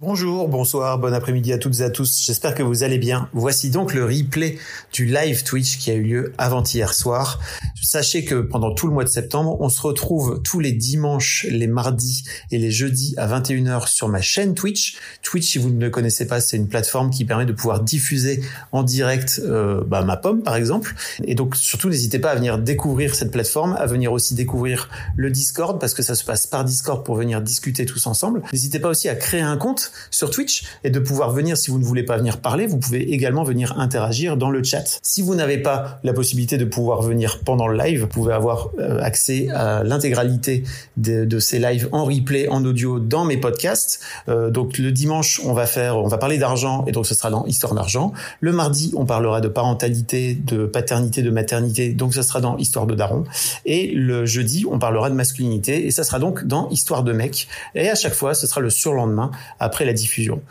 Bonjour, bonsoir, bon après-midi à toutes et à tous. J'espère que vous allez bien. Voici donc le replay du live Twitch qui a eu lieu avant-hier soir. Sachez que pendant tout le mois de septembre, on se retrouve tous les dimanches, les mardis et les jeudis à 21h sur ma chaîne Twitch. Twitch, si vous ne le connaissez pas, c'est une plateforme qui permet de pouvoir diffuser en direct euh, bah, ma pomme par exemple. Et donc surtout, n'hésitez pas à venir découvrir cette plateforme, à venir aussi découvrir le Discord parce que ça se passe par Discord pour venir discuter tous ensemble. N'hésitez pas aussi à créer un compte sur Twitch et de pouvoir venir, si vous ne voulez pas venir parler, vous pouvez également venir interagir dans le chat. Si vous n'avez pas la possibilité de pouvoir venir pendant le live, vous pouvez avoir euh, accès à l'intégralité de, ces lives en replay, en audio dans mes podcasts. Euh, donc le dimanche, on va faire, on va parler d'argent et donc ce sera dans Histoire d'argent. Le mardi, on parlera de parentalité, de paternité, de maternité, donc ce sera dans Histoire de daron. Et le jeudi, on parlera de masculinité et ça sera donc dans Histoire de mec. Et à chaque fois, ce sera le surlendemain après la diffusion.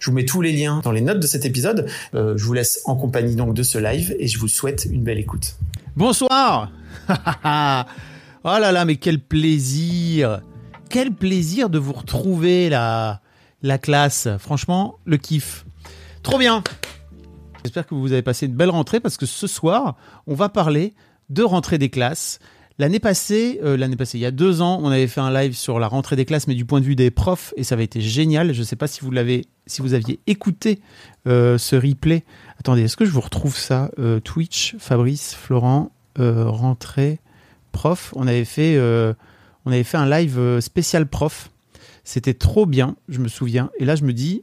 Je vous mets tous les liens dans les notes de cet épisode. Euh, je vous laisse en compagnie donc de ce live et je vous souhaite une belle écoute. Bonsoir Oh là là, mais quel plaisir Quel plaisir de vous retrouver la, la classe. Franchement, le kiff. Trop bien J'espère que vous avez passé une belle rentrée parce que ce soir, on va parler de rentrée des classes. L'année passée, euh, l'année passée, il y a deux ans, on avait fait un live sur la rentrée des classes, mais du point de vue des profs, et ça avait été génial. Je ne sais pas si vous l'avez, si vous aviez écouté euh, ce replay. Attendez, est-ce que je vous retrouve ça euh, Twitch, Fabrice, Florent, rentrée, prof? On avait fait, on avait fait un live spécial prof. C'était trop bien, je me souviens. Et là, je me dis,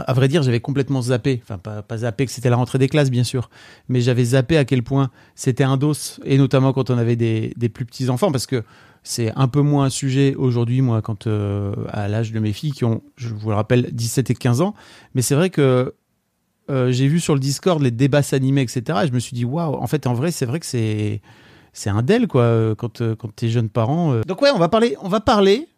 à vrai dire, j'avais complètement zappé, enfin pas, zappé que c'était la rentrée des classes bien sûr, mais j'avais zappé à quel point c'était un dos, et notamment quand on avait des, plus petits enfants, parce que c'est un peu moins un sujet aujourd'hui, moi, quand euh, à l'âge de mes filles qui ont, je vous le rappelle, 17 et 15 ans, mais c'est vrai que euh, j'ai vu sur le Discord les débats s'animer, etc. Et je me suis dit, waouh, en fait, en vrai, c'est vrai que c'est c'est un del, quoi, quand, euh, quand t'es jeune parent. Donc ouais, on va parler, on va parler,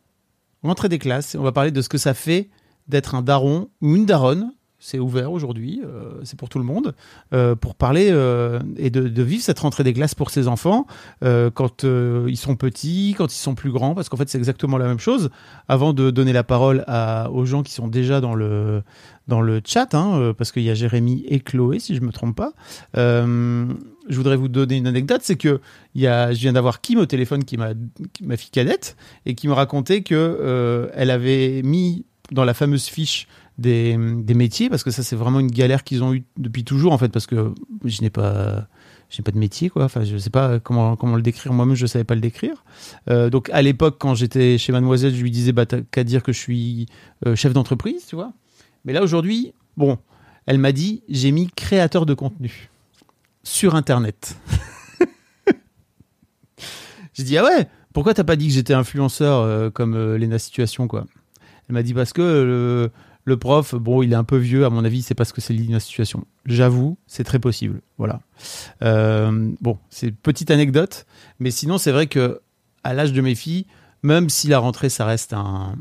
rentrée des classes, on va parler de ce que ça fait d'être un daron ou une daronne. C'est ouvert aujourd'hui, euh, c'est pour tout le monde, euh, pour parler euh, et de, vivre cette rentrée des glaces pour ses enfants quand ils sont petits, quand ils sont plus grands, parce qu'en fait c'est exactement la même chose. Avant de donner la parole aux gens qui sont déjà dans le, dans le chat, hein, parce qu'il y a Jérémy et Chloé, si je me trompe pas. je voudrais vous donner une anecdote, c'est que y a, je viens d'avoir Kim au téléphone, qui m'a ma fille cadette, et qui me racontait que elle avait mis dans la fameuse fiche des, métiers, parce que ça, c'est vraiment une galère qu'ils ont eu depuis toujours, en fait, parce que je n'ai pas. Pas de métier, quoi. Enfin, je sais pas comment, comment le décrire. Moi-même, je savais pas le décrire. Euh, donc, à l'époque, quand j'étais chez Mademoiselle, je lui disais, bah, t'as qu'à dire que je suis euh, chef d'entreprise, tu vois. Mais là, aujourd'hui, bon, elle m'a dit, j'ai mis créateur de contenu sur Internet. j'ai dit, ah ouais, pourquoi t'as pas dit que j'étais influenceur euh, comme Lena Situation, quoi? Elle m'a dit parce que le, prof, bon, il est un peu vieux, à mon avis, c'est parce que c'est la situation. J'avoue, c'est très possible. Voilà. Euh, bon, c'est une petite anecdote, mais sinon, c'est vrai que à l'âge de mes filles, même si la rentrée, ça reste un,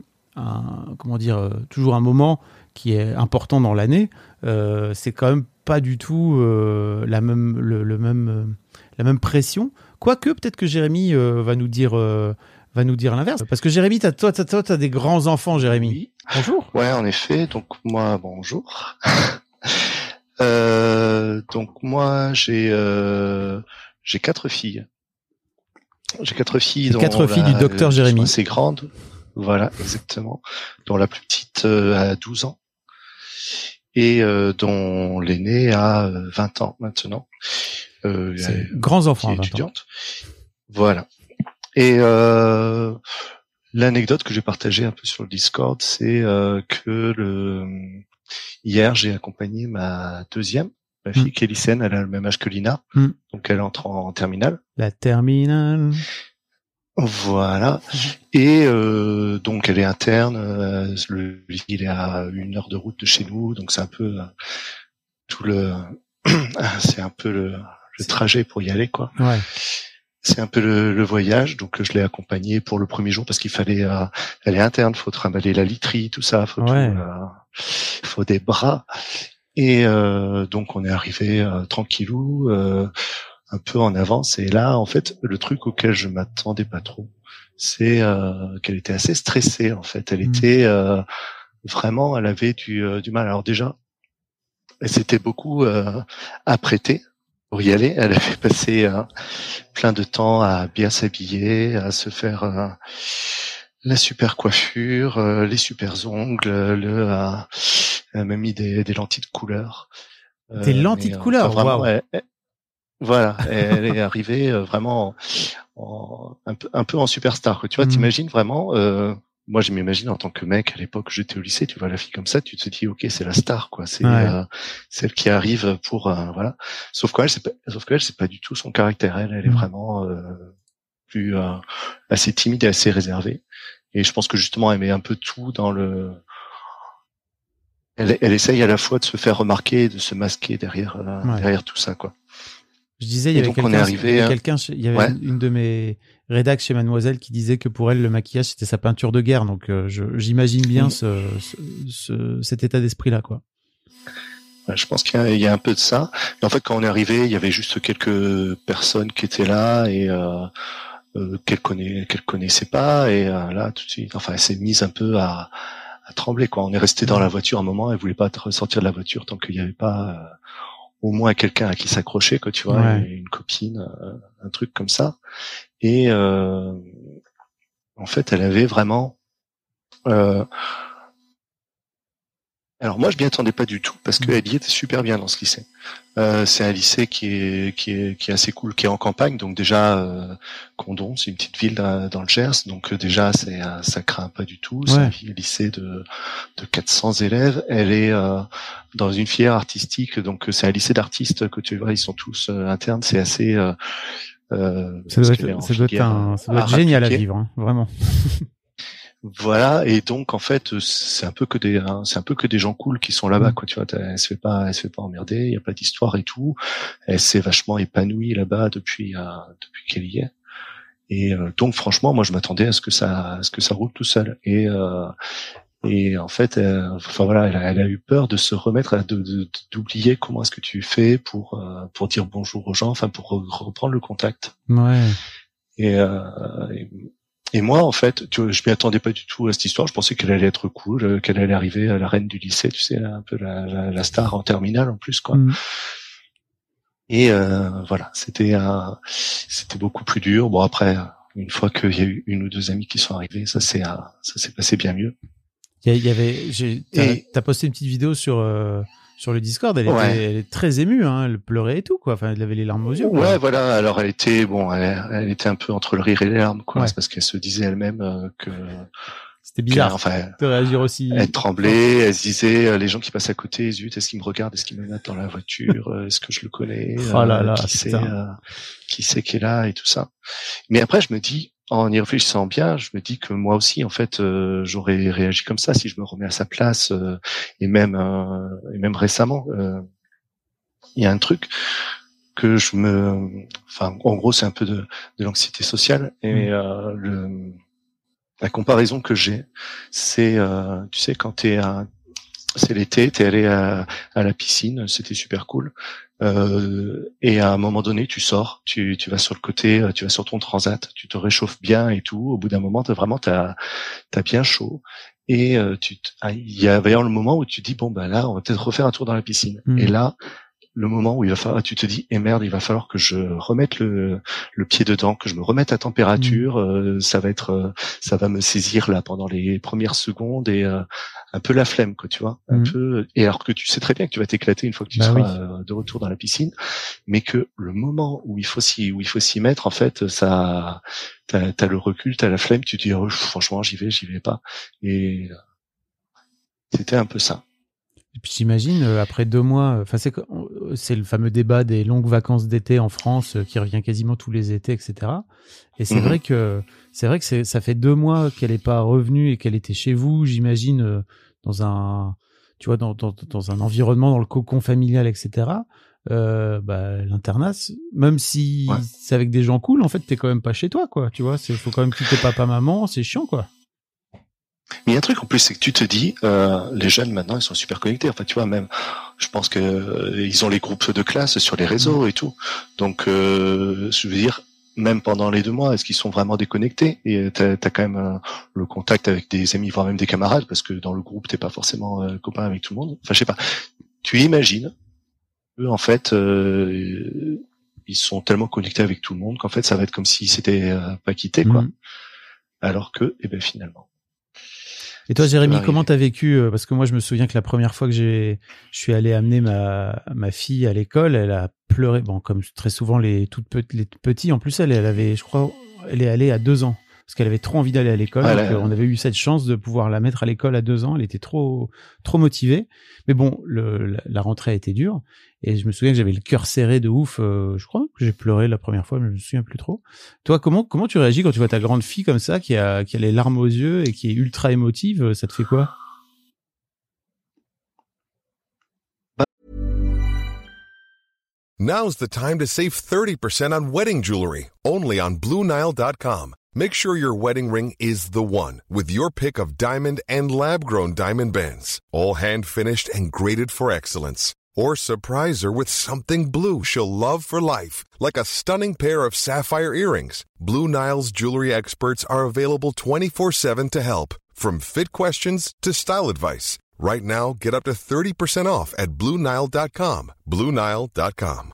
comment dire, euh, toujours un moment qui est important dans l'année, euh, c'est quand même pas du tout la même, le, même, la même pression. Quoique, peut-être que Jérémy va nous dire va nous dire l'inverse. Parce que Jérémy, toi, toi, toi, as des grands enfants, Jérémy. Bonjour. Ouais, en effet. Donc moi, bonjour. euh, donc moi, j'ai euh, j'ai quatre filles. J'ai quatre filles. Dont quatre filles du docteur Jérémy. C'est grande. Voilà, exactement. Dont la plus petite euh, a 12 ans et euh, dont l'aînée a 20 ans maintenant. Euh, grands enfants, étudiante. Voilà. Et euh, l'anecdote que j'ai partagée un peu sur le Discord, c'est euh, que le hier j'ai accompagné ma deuxième, ma fille mm. lycéenne, elle a le même âge que Lina, mm. donc elle entre en, terminale. La terminale. Voilà. Et euh, donc elle est interne. Euh, le il est à une heure de route de chez nous, donc c'est un peu euh, tout le, c'est un peu le, le, trajet pour y aller, quoi. Ouais. C'est un peu le, le, voyage, donc je l'ai accompagné pour le premier jour parce qu'il fallait, euh, elle est interne, faut trimballer la literie, tout ça, faut, ouais. tout, faut des bras. Et donc on est arrivé tranquillou un peu en avance. Et là, en fait, le truc auquel je m'attendais pas trop, c'est euh, qu'elle était assez stressée. En fait, elle Mm. était euh, vraiment, elle avait du, euh, du mal. Alors déjà, elle s'était beaucoup euh, apprêtée pour y aller. Elle avait passé euh, plein de temps à bien s'habiller, à se faire euh, la super coiffure, euh, les super ongles, le, elle a même mis des, des lentilles de couleur. Des lentilles mais, de couleur, enfin, vraiment, waouh. elle- elle- voilà, elle est arrivée vraiment en, un, peu, un peu en superstar. quoi. Tu vois, Mhm. t'imagines vraiment. Moi, je m'imagine en tant que mec à l'époque, j'étais au lycée. Tu vois la fille comme ça, tu te dis, ok, c'est la star, quoi. C'est Ouais. euh, celle qui arrive pour euh, voilà. Sauf qu'elle, c'est pas, sauf qu'elle, c'est pas du tout son caractère. Elle, elle est Mhm. vraiment euh, plus euh, assez timide et assez réservée. Et je pense que justement, elle met un peu tout dans le. Elle, elle essaye à la fois de se faire remarquer et de se masquer derrière euh, Ouais. derrière tout ça, quoi. Je disais, il y avait quelqu'un, il y avait hein. Ouais. une, une de mes rédacs chez Mademoiselle qui disait que pour elle, le maquillage, c'était sa peinture de guerre. Donc, euh, j'imagine bien ce, ce- ce- cet état d'esprit-là, quoi. Je pense qu'il y, a- il y a un peu de ça. Et en fait, quand on est arrivé, il y avait juste quelques personnes qui étaient là et euh, euh, qu'elle connaît, qu'elle connaissait pas. Et euh, là, tout de suite, enfin, elle s'est mise un peu à, à trembler. Quoi. On est resté dans la voiture un moment. Elle voulait pas ressortir de la voiture tant qu'il n'y avait pas euh, au moins quelqu'un à qui s'accrocher, quoi. Tu vois, Ouais. une copine, euh, un truc comme ça. Et euh, en fait, elle avait vraiment. euh, alors moi, je m'y attendais pas du tout parce Mm. qu'elle y était super bien dans ce lycée. Euh, c'est un lycée qui est, qui est qui est assez cool, qui est en campagne, donc déjà euh, Condon, c'est une petite ville dans, dans le Gers, donc euh, déjà c'est euh, ça craint pas du tout. C'est un lycée de de 400 élèves. Elle est euh, dans une filière artistique, donc euh, c'est un lycée d'artistes que tu vois, ils sont tous euh, internes. C'est assez euh, euh, Ça doit être, ça doit être, un, ça doit être génial à vivre, hein, vraiment. Voilà, et donc en fait, c'est un peu que des, hein, c'est un peu que des gens cool qui sont là-bas, Mm. quoi. Tu vois, elle se fait pas, elle se fait pas emmerder, il y a pas d'histoire et tout. Elle s'est vachement épanouie là-bas depuis, euh, depuis qu'elle y est. Et euh, donc franchement, moi je m'attendais à ce que ça, à ce que ça roule tout seul. Et euh, et en fait, euh, enfin voilà, elle a, elle a eu peur de se remettre, à- de de- d'oublier comment est-ce que tu fais pour euh, pour dire bonjour aux gens, enfin pour re- reprendre le contact. Ouais. Et, euh, et, et moi, en fait, tu vois, je m'y attendais pas du tout à cette histoire. Je pensais qu'elle allait être cool, euh, qu'elle allait arriver à la reine du lycée, tu sais, un peu la, la, la star en terminale en plus, quoi. Mm. Et euh, voilà, c'était un, c'était beaucoup plus dur. Bon après, une fois qu'il y a eu une ou deux amis qui sont arrivés, ça s'est, euh, ça s'est passé bien mieux. Il y, avait, t'as posté une petite vidéo sur, euh, sur le Discord. Elle, Ouais. était, elle est très émue, hein. Elle pleurait et tout, quoi. Enfin, elle avait les larmes aux yeux. quoi. Ouais, voilà. Alors elle était, bon, elle, elle était un peu entre le rire et les larmes, quoi. Ouais. C'est parce qu'elle se disait elle-même euh, que, C'était bizarre enfin, de réagir aussi. Elle tremblait, elle se disait, euh, les gens qui passent à côté, zut, est-ce qu'ils me regardent, est-ce qu'ils me mettent dans la voiture, euh, est-ce que je le connais, Oh là là, qui euh, qui c'est qui est là et tout ça. Mais après, je me dis, en y réfléchissant bien, je me dis que moi aussi, en fait, euh, j'aurais réagi comme ça si je me remets à sa place, euh, et même, euh, et même récemment, il y a un truc que je me, enfin, en gros, c'est un peu de, de l'anxiété sociale et Mm. euh, le, la comparaison que j'ai, c'est, tu sais, quand t'es à, c'est l'été, t'es allé à, à la piscine, c'était super cool. Euh, et à un moment donné, tu sors, tu, tu vas sur le côté, euh, tu vas sur ton transat, tu te réchauffes bien et tout. Au bout d'un moment, t'as vraiment t'as as bien chaud. Et euh, tu ah, il y a d'ailleurs le moment où tu dis bon ben là, on va peut-être refaire un tour dans la piscine. Mhm. Et là, le moment où il va falloir, tu te dis, eh merde, il va falloir que je remette le, le pied dedans, que je me remette à température. euh, ça va être, euh, ça va me saisir là pendant les premières secondes et euh, un peu la flemme, quoi, tu vois, un Mhm. peu. Et alors que tu sais très bien que tu vas t'éclater une fois que tu Bah seras oui. de retour dans la piscine, mais que le moment où il faut s'y, où il faut s'y mettre, en fait, ça, t'as as le recul, t'as la flemme, tu te dis, oh, franchement, j'y vais, j'y vais pas. Et c'était un peu ça. Et puis j'imagine, euh, après deux mois, enfin c'est c'est le fameux débat des longues vacances d'été en France euh, qui revient quasiment tous les étés, etc. Et c'est Mhm. vrai que c'est vrai que c'est- ça fait deux mois qu'elle est pas revenue et qu'elle était chez vous, j'imagine, euh, dans un, tu vois, dans, dans, dans un environnement, dans le cocon familial, etc. Euh, bah, l'internat, même si Ouais. c'est avec des gens cool, en fait, t'es quand même pas chez toi, quoi. Tu vois, c'est faut quand même quitter papa, maman, c'est chiant, quoi. Mais il y a un truc en plus, c'est que tu te dis, euh, les jeunes maintenant, ils sont super connectés. Enfin, tu vois, même, je pense que euh, ils ont les groupes de classe sur les réseaux et tout. Donc, euh, je veux dire, même pendant les deux mois, est-ce qu'ils sont vraiment déconnectés? Et t'as as quand même euh, le contact avec des amis, voire même des camarades, parce que dans le groupe, t'es pas forcément euh, copain avec tout le monde. Enfin, je sais pas. Tu imagines, eux, en fait, euh, ils sont tellement connectés avec tout le monde qu'en fait, ça va être comme s'ils s'étaient euh, pas quittés, quoi. Mhm. Alors que, eh ben, finalement. Et toi, Jérémy, comment t'as vécu euh, Parce que moi, je me souviens que la première fois que j'ai, je suis allé amener ma ma fille à l'école, elle a pleuré. Bon, comme très souvent les toutes petites, les petits. En plus, elle, elle avait, je crois, elle est allée à deux ans parce qu'elle avait trop envie d'aller à l'école. Ah, on avait eu cette chance de pouvoir la mettre à l'école à deux ans. Elle était trop trop motivée. Mais bon, le, la, la rentrée a été dure et je me souviens que j'avais le cœur serré de ouf. euh, je crois que j'ai pleuré la première fois, mais je me souviens plus trop. Toi, comment comment tu réagis quand tu vois ta grande fille comme ça, qui a qui a les larmes aux yeux et qui est ultra émotive Ça te fait quoi? Now's the time to save 30% on wedding jewelry, only on BlueNile.com. Make sure your wedding ring is the one with your pick of diamond and lab grown diamond bands, all hand finished and graded for excellence. Or surprise her with something blue she'll love for life, like a stunning pair of sapphire earrings. Blue Nile's jewelry experts are available 24 7 to help, from fit questions to style advice. Right now, get up to 30% off at BlueNile.com. BlueNile.com.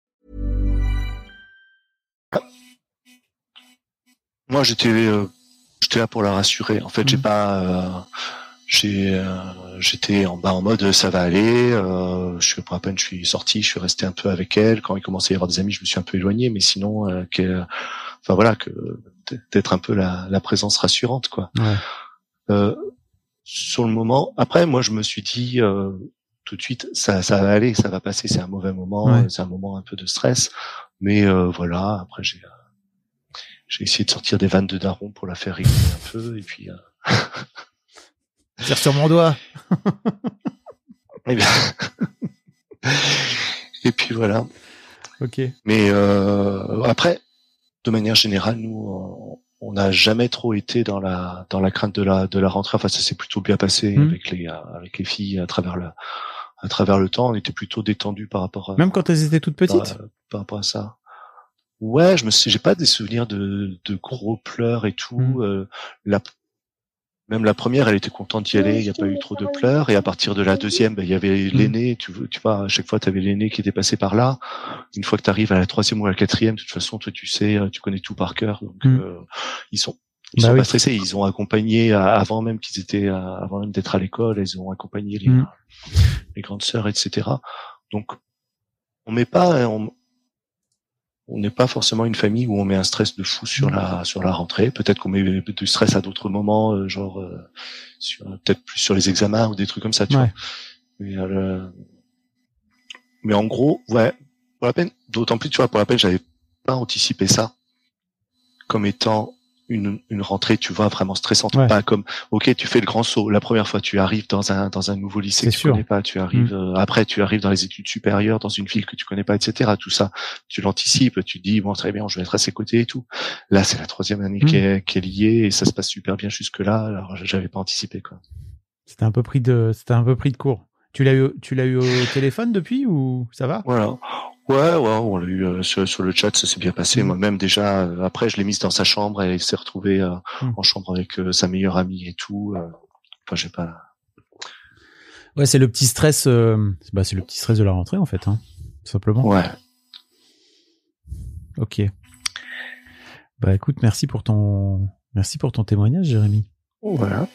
Moi, j'étais, euh, j'étais là pour la rassurer. En fait, j'ai Mhm. pas, euh, j'ai, euh, j'étais en bas en mode ça va aller. Euh, je suis pour à peine, je suis sorti, je suis resté un peu avec elle. Quand il commençait à y avoir des amis, je me suis un peu éloigné, mais sinon, euh, enfin voilà, que d'être un peu la, la présence rassurante, quoi. Ouais. Euh, sur le moment, après, moi, je me suis dit euh, tout de suite, ça, ça va aller, ça va passer. C'est un mauvais moment, Ouais. c'est un moment un peu de stress, mais euh, voilà. Après, j'ai euh, j'ai essayé de sortir des vannes de daron pour la faire rigoler un peu, et puis. euh, Tire sur mon doigt. eh bien, et puis voilà. Ok. Mais euh, après, de manière générale, nous, on- n'a jamais trop été dans la dans la crainte de la de la rentrée. Enfin, ça s'est plutôt bien passé Mhm. avec les euh, avec les filles à travers le à travers le temps. On était plutôt détendu par rapport à Même quand elles étaient toutes petites. par, par rapport à ça. Ouais, je me suis, j'ai pas des souvenirs de de gros pleurs et tout. Mhm. Euh, la même la première, elle était contente d'y aller. Il n'y a pas eu trop de pleurs. Et à partir de la deuxième, ben, il y avait Mhm. l'aîné. Tu, vois- tu vois, à chaque fois, tu avais l'aîné qui était passé par là. Une fois que tu arrives à la troisième ou à la quatrième, de toute façon, toi, tu sais, euh, tu connais tout par cœur. Donc, Mhm. euh, ils sont, ils Bah sont oui. pas stressés. Ils ont accompagné euh, avant même qu'ils étaient, euh, avant même d'être à l'école. Ils ont accompagné les, Mhm. les grandes sœurs, etc. Donc, on met pas, on, on n'est pas forcément une famille où on met un stress de fou sur la sur la rentrée. Peut-être qu'on met du stress à d'autres moments, euh, genre euh, sur peut-être plus sur les examens ou des trucs comme ça. Tu Ouais. vois. Mais, euh, mais en gros, ouais, pour la peine. D'autant plus, tu vois, pour la peine, j'avais pas anticipé ça comme étant une, une rentrée, tu vois, vraiment stressante. Ouais. Pas comme, ok, tu fais le grand saut. La première fois, tu arrives dans un dans un nouveau lycée que tu sûr. connais pas. Tu arrives euh, après, tu arrives dans les études supérieures, dans une ville que tu connais pas, etc. Tout ça, tu l'anticipes. Tu dis bon, très bien, je vais être à ses côtés et tout. Là, c'est la troisième année Mm. qui, est, qui est liée et ça se passe super bien jusque là. Alors, j'avais pas anticipé quoi. C'était un peu pris de, c'était un peu pris de court. Tu l'as eu, tu l'as eu au téléphone depuis ou ça va? Voilà. Ouais, ouais, on l'a eu euh, sur, sur le chat, ça s'est bien passé. Mhm. Moi-même déjà, euh, après, je l'ai mise dans sa chambre, elle s'est retrouvée euh, Mhm. en chambre avec sa meilleure amie et tout. Enfin, j'ai pas. Ouais, c'est le petit stress. bah, c'est le petit stress de la rentrée en fait, hein, tout simplement. Ouais. Ok. Bah écoute, merci pour ton, merci pour ton témoignage, Jérémy. Voilà.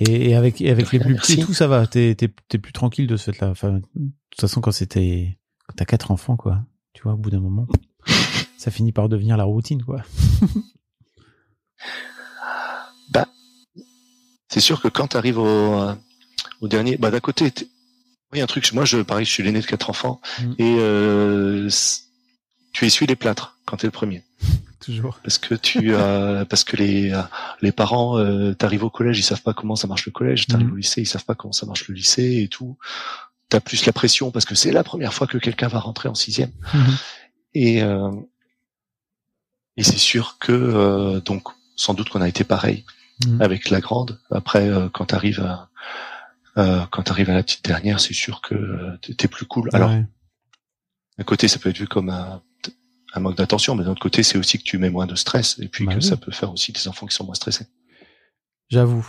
Et, et avec et les plus petits, tout ça va. T'es t'es plus tranquille de ce fait-là. Enfin, de toute façon, quand c'était t'as quatre enfants, quoi. Tu vois, au bout d'un moment, ça finit par devenir la routine, quoi. C'est sûr que quand tu arrives au, euh, au dernier, bah d'un côté, oui un truc. Moi, je pareil, je suis l'aîné de quatre enfants Mm. et euh, tu essuies les plâtres quand t'es le premier, Toujours. parce que tu, euh, parce que les euh, les parents, euh, t'arrives au collège, ils savent pas comment ça marche le collège. T'arrives Mm. au lycée, ils savent pas comment ça marche le lycée et tout. T'as plus la pression parce que c'est la première fois que quelqu'un va rentrer en sixième. Et, euh, et c'est sûr que euh, donc sans doute qu'on a été pareil Mhm. avec la grande. Après, euh, quand t'arrives à euh, quand t'arrives à la petite dernière, c'est sûr que t'es- t'es plus cool. Alors, Ouais. d'un côté, ça peut être vu comme un, un manque d'attention, mais d'un autre côté, c'est aussi que tu mets moins de stress et puis Bah que oui. ça peut faire aussi des enfants qui sont moins stressés. J'avoue.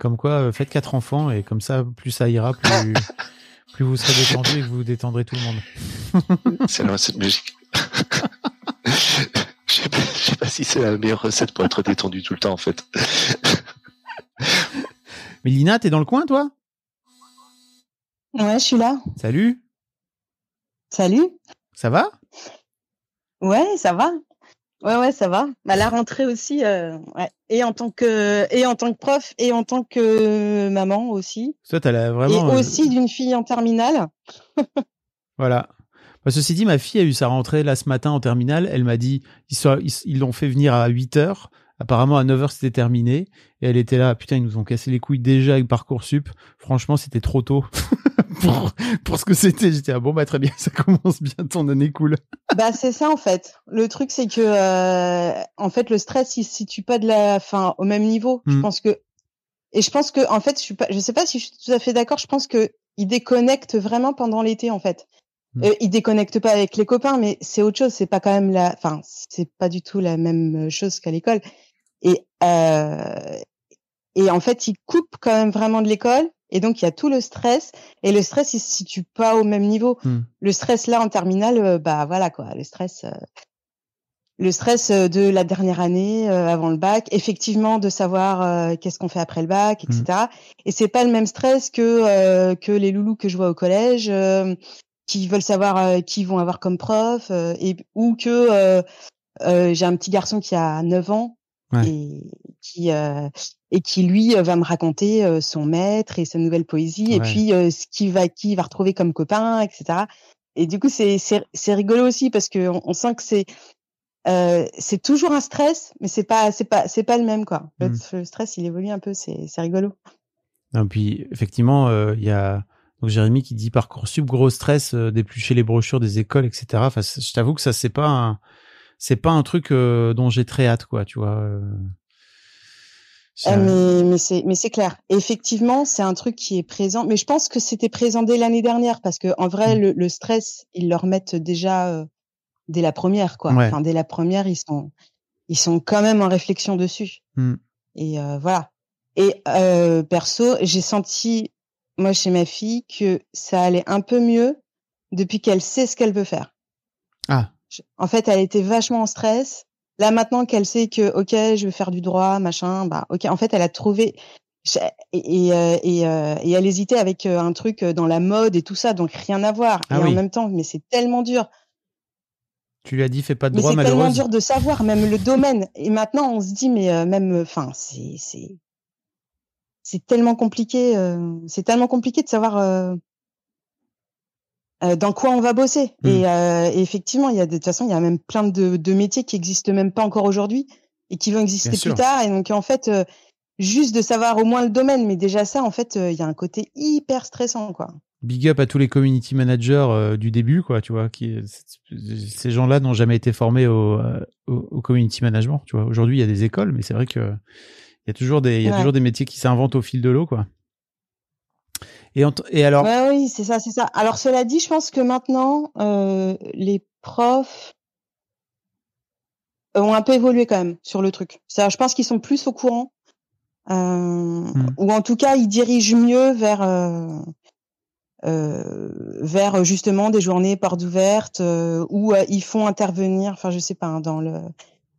Comme quoi, euh, faites quatre enfants et comme ça, plus ça ira, plus plus vous serez détendu et que vous détendrez tout le monde. c'est la recette magique. Je sais pas, je sais pas si c'est la meilleure recette pour être détendu tout le temps, en fait. Mais Lina, t'es dans le coin, toi? Ouais, je suis là. Salut. Salut. Ça va? Ouais, ça va. Ouais, ouais, ça va. Bah, la rentrée aussi, euh, ouais. Et en tant que, et en tant que prof, et en tant que maman aussi. Toi, t'as la- vraiment. et euh, aussi d'une fille en terminale. Voilà. Bah, ceci dit, ma fille a eu sa rentrée là ce matin en terminale. Elle m'a dit, ils sont- ils ils l'ont fait venir à 8 heures. Apparemment, à 9 heures, c'était terminé. Et elle était là, putain, ils nous ont cassé les couilles déjà avec Parcoursup. Franchement, c'était trop tôt pour, pour ce que c'était. J'étais, ah bon, bah très bien, ça commence bien ton année cool. bah, c'est ça, en fait. Le truc, c'est que, euh, en fait, le stress, il se situe pas de la, fin, au même niveau. Je Mm. pense que, et je pense que, en fait, je suis pas, je sais pas si je suis tout à fait d'accord. Je pense que il déconnecte vraiment pendant l'été, en fait. Mm. Euh, il déconnecte pas avec les copains, mais c'est autre chose. C'est pas quand même la, enfin, c'est pas du tout la même chose qu'à l'école. Et euh, et en fait, il coupe quand même vraiment de l'école. Et donc, il y a tout le stress. Et le stress, il se situe pas au même niveau. Mm. Le stress là en terminale, euh, bah voilà quoi. Le stress, euh, le stress euh, de la dernière année euh, avant le bac. Effectivement, de savoir euh, qu'est-ce qu'on fait après le bac, etc. Et c'est pas le même stress que euh, que les loulous que je vois au collège. euh, qui veulent savoir euh, qui ils vont avoir comme prof euh, et ou que euh, euh, j'ai un petit garçon qui a 9 ans Ouais. et qui euh, et qui lui euh, va me raconter euh, son maître et sa nouvelle poésie et puis euh, ce qu'il va qui va retrouver comme copain etc et du coup c'est c'est c'est rigolo aussi parce que on, on sent que c'est euh, c'est toujours un stress mais c'est pas c'est pas c'est pas le même quoi le, Mm. le stress il évolue un peu c'est c'est rigolo Non, puis effectivement, euh, il y a donc Jérémy qui dit Parcoursup, gros stress, euh, d'éplucher les brochures des écoles, etc. Enfin, je t'avoue que ça, c'est pas un, c'est pas un truc euh, dont j'ai très hâte, quoi, tu vois. Ah, Ça- mais mais c'est mais c'est clair. Effectivement, c'est un truc qui est présent. Mais je pense que c'était présent dès l'année dernière parce que en vrai, Mm. le, le stress, ils le remettent déjà euh, dès la première, quoi. Ouais. Enfin, dès la première, ils sont ils sont quand même en réflexion dessus. Mm. Et euh, voilà. Et euh, perso, j'ai senti moi chez ma fille que ça allait un peu mieux depuis qu'elle sait ce qu'elle veut faire. Ah, Je- En fait, elle était vachement en stress. Là, maintenant qu'elle sait que, ok, je veux faire du droit, machin, bah, ok. En fait, elle a trouvé je- et et, euh, et, euh, et elle hésitait avec euh, un truc dans la mode et tout ça, donc rien à voir. Ah et oui. en même temps, mais c'est tellement dur. tu lui as dit fais pas de Mais droit, c'est tellement malheureuse. dur de savoir, même le domaine. Et maintenant, on se dit, mais euh, même, enfin, c'est c'est c'est tellement compliqué. euh, c'est tellement compliqué de savoir. Euh, dans quoi on va bosser. Mm. Et, euh, et effectivement, il y a de toute façon, il y a même plein de, de métiers qui existent même pas encore aujourd'hui et qui vont exister Bien plus sûr. tard. Et donc, en fait, euh, juste de savoir au moins le domaine, mais déjà ça, en fait, il y a un côté hyper stressant, quoi. Big up à tous les community managers du début, quoi, tu vois, qui ces gens-là n'ont jamais été formés au, au, au community management, tu vois. Aujourd'hui, il y a des écoles, mais c'est vrai que il y a toujours des, il y a Ouais. toujours des métiers qui s'inventent au fil de l'eau, quoi. Et, et alors, Ouais, oui, c'est ça, c'est ça. Alors, cela dit, je pense que maintenant, euh, les profs ont un peu évolué quand même sur le truc. Ça, je pense qu'ils sont plus au courant hmm. ou en tout cas, ils dirigent mieux vers vers justement des journées portes ouvertes où ils font intervenir. Enfin, je sais pas hein, dans le.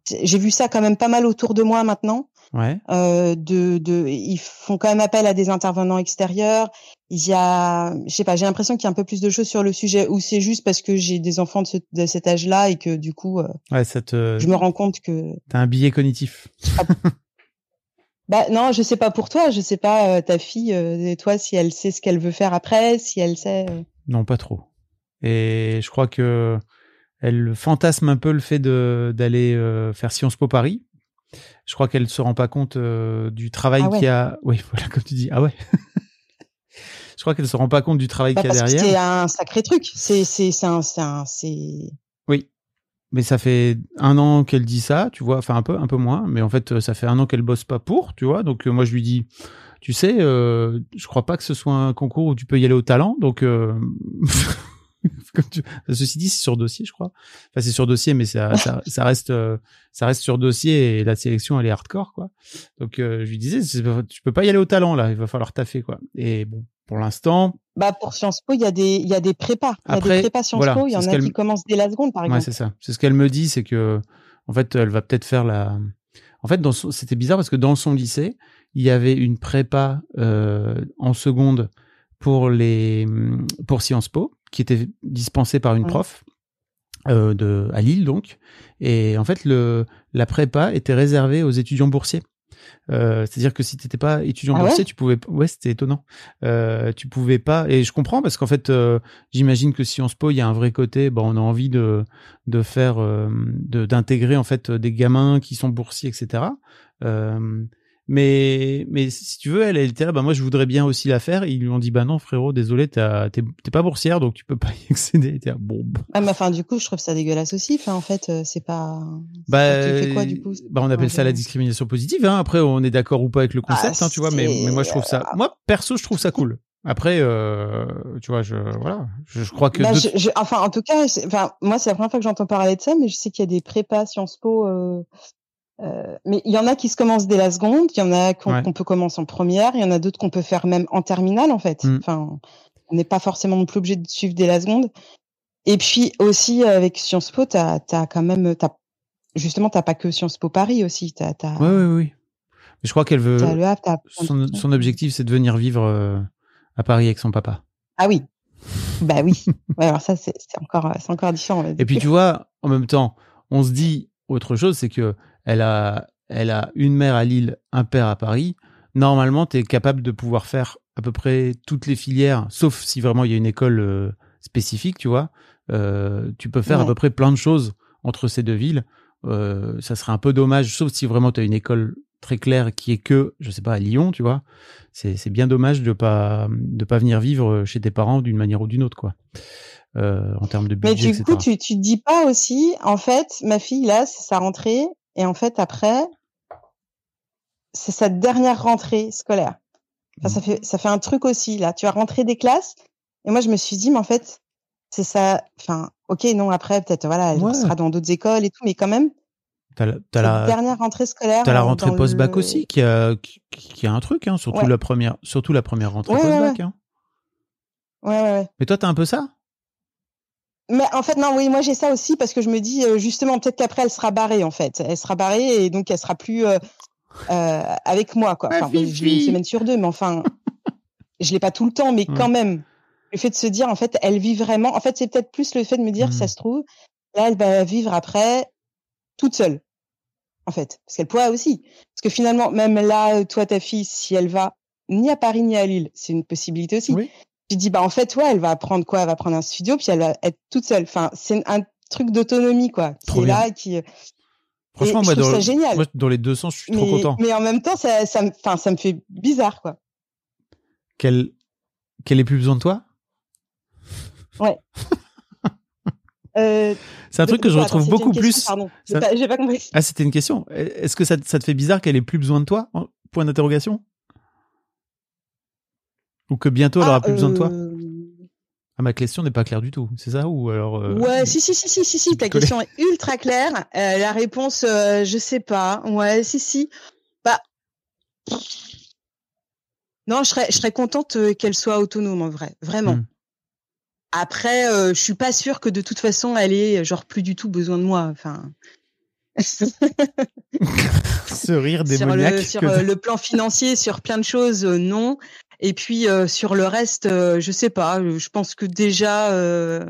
J'ai vu ça quand même pas mal autour de moi maintenant. Ouais. Euh, de, de, ils font quand même appel à des intervenants extérieurs. Il y a, je sais pas, j'ai l'impression qu'il y a un peu plus de choses sur le sujet, ou c'est juste parce que j'ai des enfants de, ce, de cet âge-là et que du coup, euh, ouais, ça te... je me rends compte que t'as un billet cognitif. bah non, je sais pas pour toi, je sais pas euh, ta fille euh, et toi si elle sait ce qu'elle veut faire après, si elle sait. Non, pas trop. Et je crois que elle fantasme un peu le fait de d'aller faire Sciences Po Paris je crois qu'elle se rend pas compte euh, du travail ah qu'il y a. Oui, voilà, comme tu dis. Ah ouais. je crois qu'elle se rend pas compte du travail bah, qu'il y a derrière. C'est un sacré truc. C'est un c'est. Oui, mais ça fait un an qu'elle dit ça, tu vois. Enfin un peu un peu moins, mais en fait ça fait un an qu'elle bosse pas pour, tu vois. Donc euh, moi je lui dis, tu sais, euh, je crois pas que ce soit un concours où tu peux y aller au talent, donc. Ceci dit, c'est sur dossier, je crois. Enfin, c'est sur dossier, mais ça, ça, ça reste, euh, ça reste sur dossier et la sélection, elle est hardcore, quoi. Donc, euh, je lui disais, tu peux pas y aller au talent, là. Il va falloir taffer, quoi. Et bon, pour l'instant. Bah, pour Sciences Po, il y a des, il y a des prépas. Il y a des prépas Sciences Po. Il y en a qui commencent dès la seconde, par exemple. Ouais, c'est ça. C'est ce qu'elle me dit, c'est que, en fait, elle va peut-être faire la, en fait, dans c'était bizarre parce que dans son lycée, il y avait une prépa, euh, en seconde pour les, pour Sciences Po qui était dispensé par une prof euh, de à Lille donc et en fait le la prépa était réservée aux étudiants boursiers euh, c'est-à-dire que si tu n'étais pas étudiant ah boursier, tu pouvais. Ouais, c'était étonnant. Euh, tu pouvais pas. Et je comprends parce qu'en fait, euh, j'imagine que se pose, il y a un vrai côté. Bon, on a envie de de faire, euh, d'intégrer en fait des gamins qui sont boursiers, etc. Euh, mais, mais si tu veux, elle, elle était là, bah moi je voudrais bien aussi la faire. Ils lui ont dit, bah non frérot, désolé, t'es pas boursière, donc tu peux pas y accéder. Là, bon. Ah, mais enfin, du coup, je trouve ça dégueulasse aussi. Enfin, en fait, euh, c'est pas. Bah, tu fais quoi, du coup bah, on appelle ça la discrimination positive. Hein. Après, on est d'accord ou pas avec le concept, ah, hein, tu vois. Mais, mais moi, je trouve ça. Moi, perso, je trouve ça cool. Après, euh, tu vois, je voilà, je, crois que. Bah, je, enfin, en tout cas, enfin, moi, c'est la première fois que j'entends parler de ça, mais je sais qu'il y a des prépas Sciences Po euh, euh, mais il y en a qui se commencent dès la seconde, il y en a qu'on peut commencer en première, il y en a d'autres qu'on peut faire même en terminale en fait. Mm. Enfin, on n'est pas forcément non plus obligé de suivre dès la seconde. Et puis aussi avec Sciences Po, t'as as quand même, as, justement, t'as pas que Sciences Po Paris aussi. T'as, as... Oui, oui, oui. Mais je crois qu'elle veut. son, son, objectif, c'est de venir vivre euh, à Paris avec son papa. Ah oui. bah oui. Ouais, alors ça, c'est encore, c'est encore différent. Et puis tu vois, en même temps, on se dit autre chose, c'est que elle a, elle a une mère à Lille, un père à Paris. Normalement, tu es capable de pouvoir faire à peu près toutes les filières, sauf si vraiment il y a une école euh, spécifique, tu vois. Euh, tu peux faire à peu près plein de choses entre ces deux villes. Euh, ça serait un peu dommage, sauf si vraiment tu as une école très claire qui est que, je sais pas, à Lyon, tu vois. C'est bien dommage de pas de pas venir vivre chez tes parents d'une manière ou d'une autre, quoi. en termes de budget, Mais du coup, tu tu dis pas aussi, en fait, ma fille là, c'est sa rentrée, et en fait, après, c'est sa dernière rentrée scolaire. Enfin, ça mmh. fait, ça fait un truc aussi, là. Tu as rentré des classes. Et moi, je me suis dit, mais en fait, c'est ça. Enfin, ok, non, après, peut-être, voilà, elle sera dans d'autres écoles et tout, mais quand même. T'as la, la dernière rentrée scolaire. T'as la rentrée post-bac aussi, qui a, qui, a un truc, hein, surtout la première, surtout la première rentrée post-bac. Hein. Ouais, ouais, ouais. Mais toi, t'as un peu ça? Mais en fait, non, oui, moi j'ai ça aussi parce que je me dis euh, justement peut-être qu'après elle sera barrée en fait, elle sera barrée et donc elle sera plus euh, euh, avec moi quoi. Enfin, je une semaine sur deux, mais enfin, je l'ai pas tout le temps, mais quand même, le fait de se dire en fait, elle vit vraiment. En fait, c'est peut-être plus le fait de me dire, ça mmh. se trouve, là, elle va vivre après toute seule, en fait, parce qu'elle pourrait aussi. Parce que finalement, même là, toi, ta fille, si elle va ni à Paris ni à Lille, c'est une possibilité aussi. Oui tu dis bah en fait ouais elle va apprendre quoi? Elle va prendre un studio puis elle va être toute seule enfin c'est un truc d'autonomie quoi qui est là qui franchement moi, dans, génial. moi dans les deux sens je suis trop content mais en même temps ça ça me enfin ça me fait bizarre quoi qu'elle qu'elle ait plus besoin de toi? Ouais euh, c'est un truc que je retrouve beaucoup plus. Pardon, j'ai pas, compris. Ah, c'était une question. Est-ce que ça, ça, te fait bizarre qu'elle ait plus besoin de toi Point d'interrogation? Ou que bientôt elle aura ah, plus besoin de toi euh, ah, ma question n'est pas claire du tout, c'est ça ou alors euh, Ouais, si si si si si si, ta question est ultra claire. Euh, la réponse, je sais pas. Ouais, si si. Bah, Non, je serais, je serais contente euh, qu'elle soit autonome en vrai, vraiment. Mm. Après, euh, je suis pas sûre que de toute façon elle ait genre plus du tout besoin de moi. Enfin, Ce rire sur démoniaque. le sur que- euh, le plan financier, sur plein de choses, euh, non. Et puis euh, sur le reste, euh, je sais pas. euh, Je pense que déjà, euh,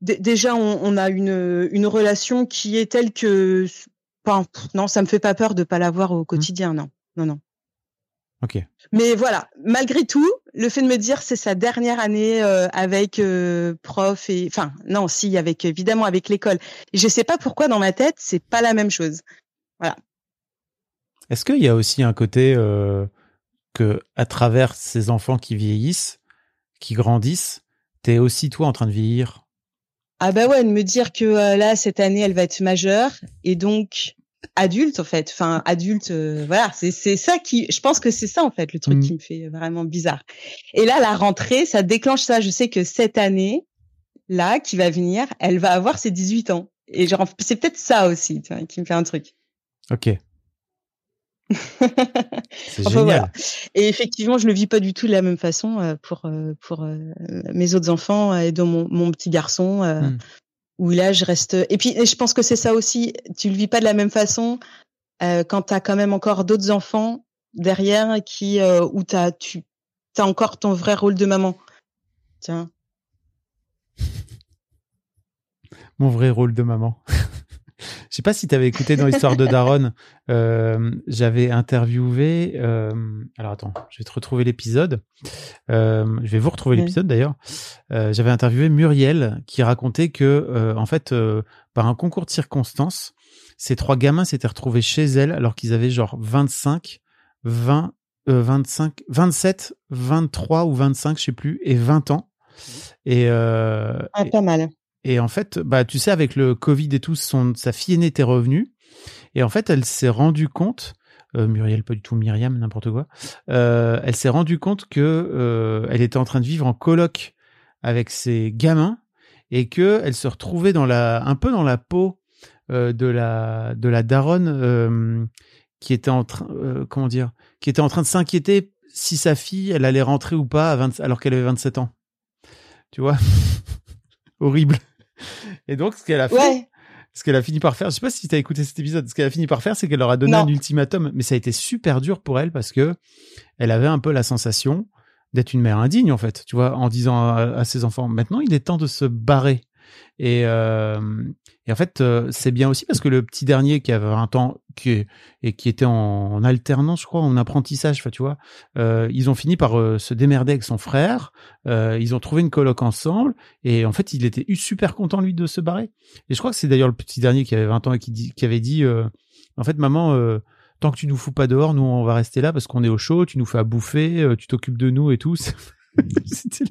dé- déjà on, on a une une relation qui est telle que, enfin, non, ça me fait pas peur de pas l'avoir au quotidien, non, non, non. Ok. Mais voilà, malgré tout, le fait de me dire c'est sa dernière année euh, avec euh, prof et enfin non, si avec évidemment avec l'école. Je sais pas pourquoi dans ma tête c'est pas la même chose. Est-ce qu'il y a aussi un côté euh, que, à travers ces enfants qui vieillissent, qui grandissent, t'es aussi toi en train de vieillir Ah bah ouais, de me dire que euh, là cette année elle va être majeure et donc adulte en fait. Enfin adulte, euh, voilà, c'est c'est ça qui, je pense que c'est ça en fait le truc Mhm. qui me fait vraiment bizarre. Et là la rentrée, ça déclenche ça. Je sais que cette année là qui va venir, elle va avoir ses 18 ans. Et genre c'est peut-être ça aussi, tu vois, qui me fait un truc. Ok. C'est Enfin, génial. voilà. Et effectivement, je le vis pas du tout de la même façon euh, pour euh, pour euh, mes autres enfants et dont mon, mon petit garçon. euh, Mm. Où là, je reste. Et puis, je pense que c'est ça aussi. Tu le vis pas de la même façon quand t'as quand même encore d'autres enfants derrière qui euh, où t'as tu t'as encore ton vrai rôle de maman. Tiens. Mon vrai rôle de maman. Je sais pas si tu avais écouté dans l'histoire de Daron, euh, j'avais interviewé. euh, alors attends, je vais te retrouver l'épisode. Euh, je vais vous retrouver l'épisode d'ailleurs. J'avais interviewé Muriel qui racontait que en fait, par un concours de circonstances, ces trois gamins s'étaient retrouvés chez elle alors qu'ils avaient genre 25, 20, euh, 25, 27, 23 ou 25, je sais plus, et 20 ans. Et, Ah, pas mal. Et en fait, bah, tu sais, avec le Covid et tout, sa fille aînée était revenue. Et en fait, elle s'est rendue compte, euh, Muriel, pas du tout Myriam, n'importe quoi, euh, elle s'est rendue compte que euh, elle était en train de vivre en coloc avec ses gamins et que elle se retrouvait dans la, un peu dans la peau de la, de la daronne qui était en train, comment dire, qui était en train de s'inquiéter si sa fille, elle allait rentrer ou pas à 20 alors qu'elle avait 27 ans. Tu vois? Horrible. Et donc, ce qu'elle a fait, Ouais. ce qu'elle a fini par faire, je sais pas si tu as écouté cet épisode, ce qu'elle a fini par faire, c'est qu'elle leur a donné Non. un ultimatum, mais ça a été super dur pour elle parce que elle avait un peu la sensation d'être une mère indigne, en fait, tu vois, en disant à, à ses enfants, maintenant il est temps de se barrer. Et, euh, et en fait, euh, c'est bien aussi parce que le petit dernier qui avait 20 ans et qui était en, en alternance, je crois, en apprentissage, tu vois, euh, ils ont fini par se démerder avec son frère. Ils ont trouvé une coloc ensemble et en fait, il était super content lui de se barrer. Et je crois que c'est d'ailleurs le petit dernier qui avait 20 ans et qui, avait dit, en fait, maman, tant que tu nous fous pas dehors, nous on va rester là parce qu'on est au chaud, tu nous fais à bouffer, tu t'occupes de nous et tout. C'était-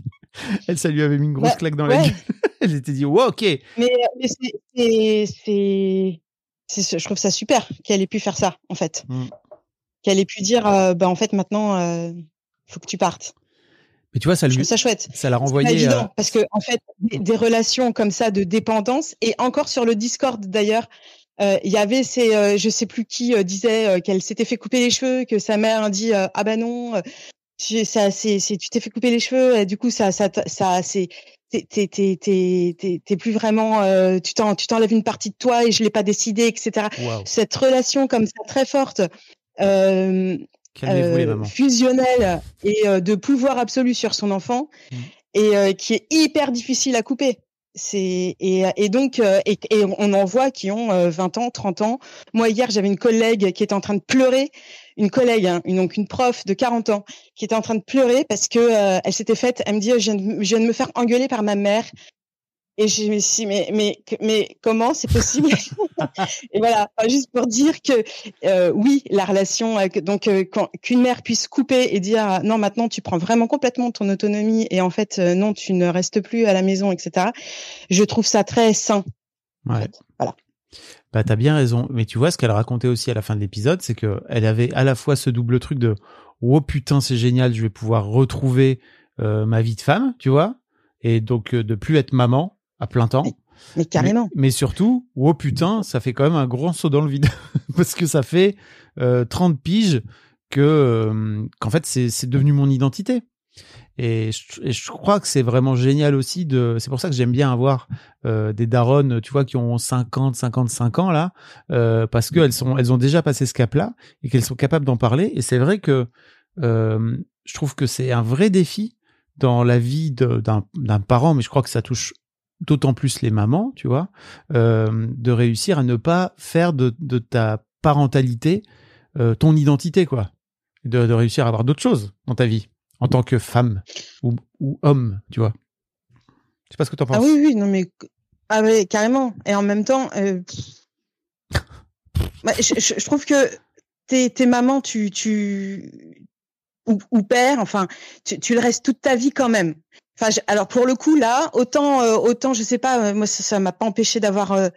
Elle, ça lui avait mis une grosse Bah, claque dans la gueule. Elle s'était dit, ouais, ok. Mais, mais c'est, c'est, c'est, c'est- je trouve ça super qu'elle ait pu faire ça, en fait. Mm. Qu'elle ait pu dire, euh, bah, en fait, maintenant, euh, faut que tu partes. Mais tu vois, ça Je lui, trouve ça chouette. ça l'a C'est pas renvoyé. évident euh, parce que en fait des, des relations comme ça de dépendance et encore sur le Discord d'ailleurs euh, il y avait ces euh, je sais plus qui euh, disait euh, qu'elle s'était fait couper les cheveux que sa mère a dit euh, ah bah non euh, tu, ça c'est c'est tu t'es fait couper les cheveux et du coup ça ça ça c'est t'es plus vraiment euh, tu t'en tu t'enlèves une partie de toi et je l'ai pas décidé etc cette relation comme ça très forte euh, euh, mamans? fusionnel et de pouvoir absolu sur son enfant Mm. et qui est hyper difficile à couper. Et, donc euh, et, on en voit qui ont euh, 20 ans, 30 ans. Moi hier, j'avais une collègue qui était en train de pleurer, une collègue hein, une, donc une prof de 40 ans qui était en train de pleurer parce que euh, elle s'était faite, elle me dit je je viens de me faire engueuler par ma mère. Et je me suis dit, mais, mais, mais comment c'est possible? Et voilà, juste pour dire que euh, oui, la relation, donc euh, qu'une mère puisse couper et dire ah, non, maintenant tu prends vraiment complètement ton autonomie et en fait euh, non, tu ne restes plus à la maison, etc. Je trouve ça très sain. en Ouais. fait. Voilà. Bah, t'as bien raison. Mais tu vois, ce qu'elle racontait aussi à la fin de l'épisode, c'est que elle avait à la fois ce double truc de oh putain, c'est génial, je vais pouvoir retrouver ma vie de femme, tu vois, et donc de plus être maman à plein temps. Mais carrément. Mais, surtout, oh putain, ça fait quand même un grand saut dans le vide parce que ça fait euh, 30 piges que euh, qu'en fait c'est devenu mon identité. Et je, crois que c'est vraiment génial aussi de. C'est pour ça que j'aime bien avoir euh, des daronnes, tu vois, qui ont 50, 55 ans là, euh, parce qu'elles sont, elles ont déjà passé ce cap-là et qu'elles sont capables d'en parler. Et c'est vrai que je trouve que c'est un vrai défi dans la vie d'un parent, mais je crois que ça touche d'autant plus les mamans, tu vois, euh, de réussir à ne pas faire de, de ta parentalité euh, ton identité, quoi. De, de réussir à avoir d'autres choses dans ta vie en tant que femme ou, ou homme, tu vois. Je sais pas ce que tu en penses. Ah oui, oui, non mais ah oui, carrément. Et en même temps, euh... bah, je, je, trouve que tes, tes mamans, tu, tu ou, ou père, enfin, tu, tu, le restes toute ta vie quand même. Alors pour le coup là, autant, euh, autant, je sais pas, euh, moi ça, m'a pas empêché d'avoir euh,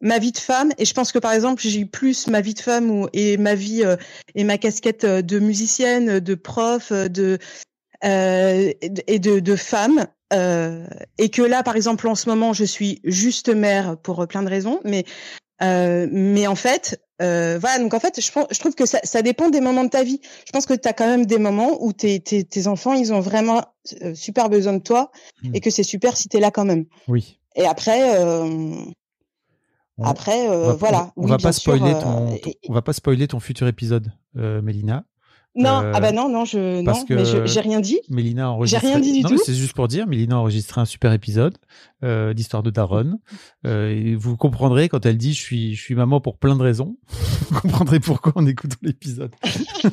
ma vie de femme. Et je pense que par exemple j'ai eu plus ma vie de femme et ma vie euh, et ma casquette euh, de musicienne de prof euh, de euh, et de, de femme euh, et que là par exemple en ce moment je suis juste mère pour plein de raisons mais mais en fait voilà donc en fait je, je trouve que ça, ça, dépend des moments de ta vie je pense que tu as quand même des moments où tes, tes, tes enfants ils ont vraiment super besoin de toi mmh. et que c'est super si tu es là quand même oui et après après, euh, voilà. On, va pas spoiler ton, on va pas spoiler ton futur épisode, euh, Mélina. Non, euh, ah bah non, non, je, non, mais j'ai rien dit. Mélina a enregistré. J'ai rien dit du tout. C'est juste pour dire, Mélina a enregistré un super épisode euh, d'histoire de Daron. Euh, et vous comprendrez quand elle dit je suis, je suis maman pour plein de raisons. vous comprendrez pourquoi en écoutant l'épisode.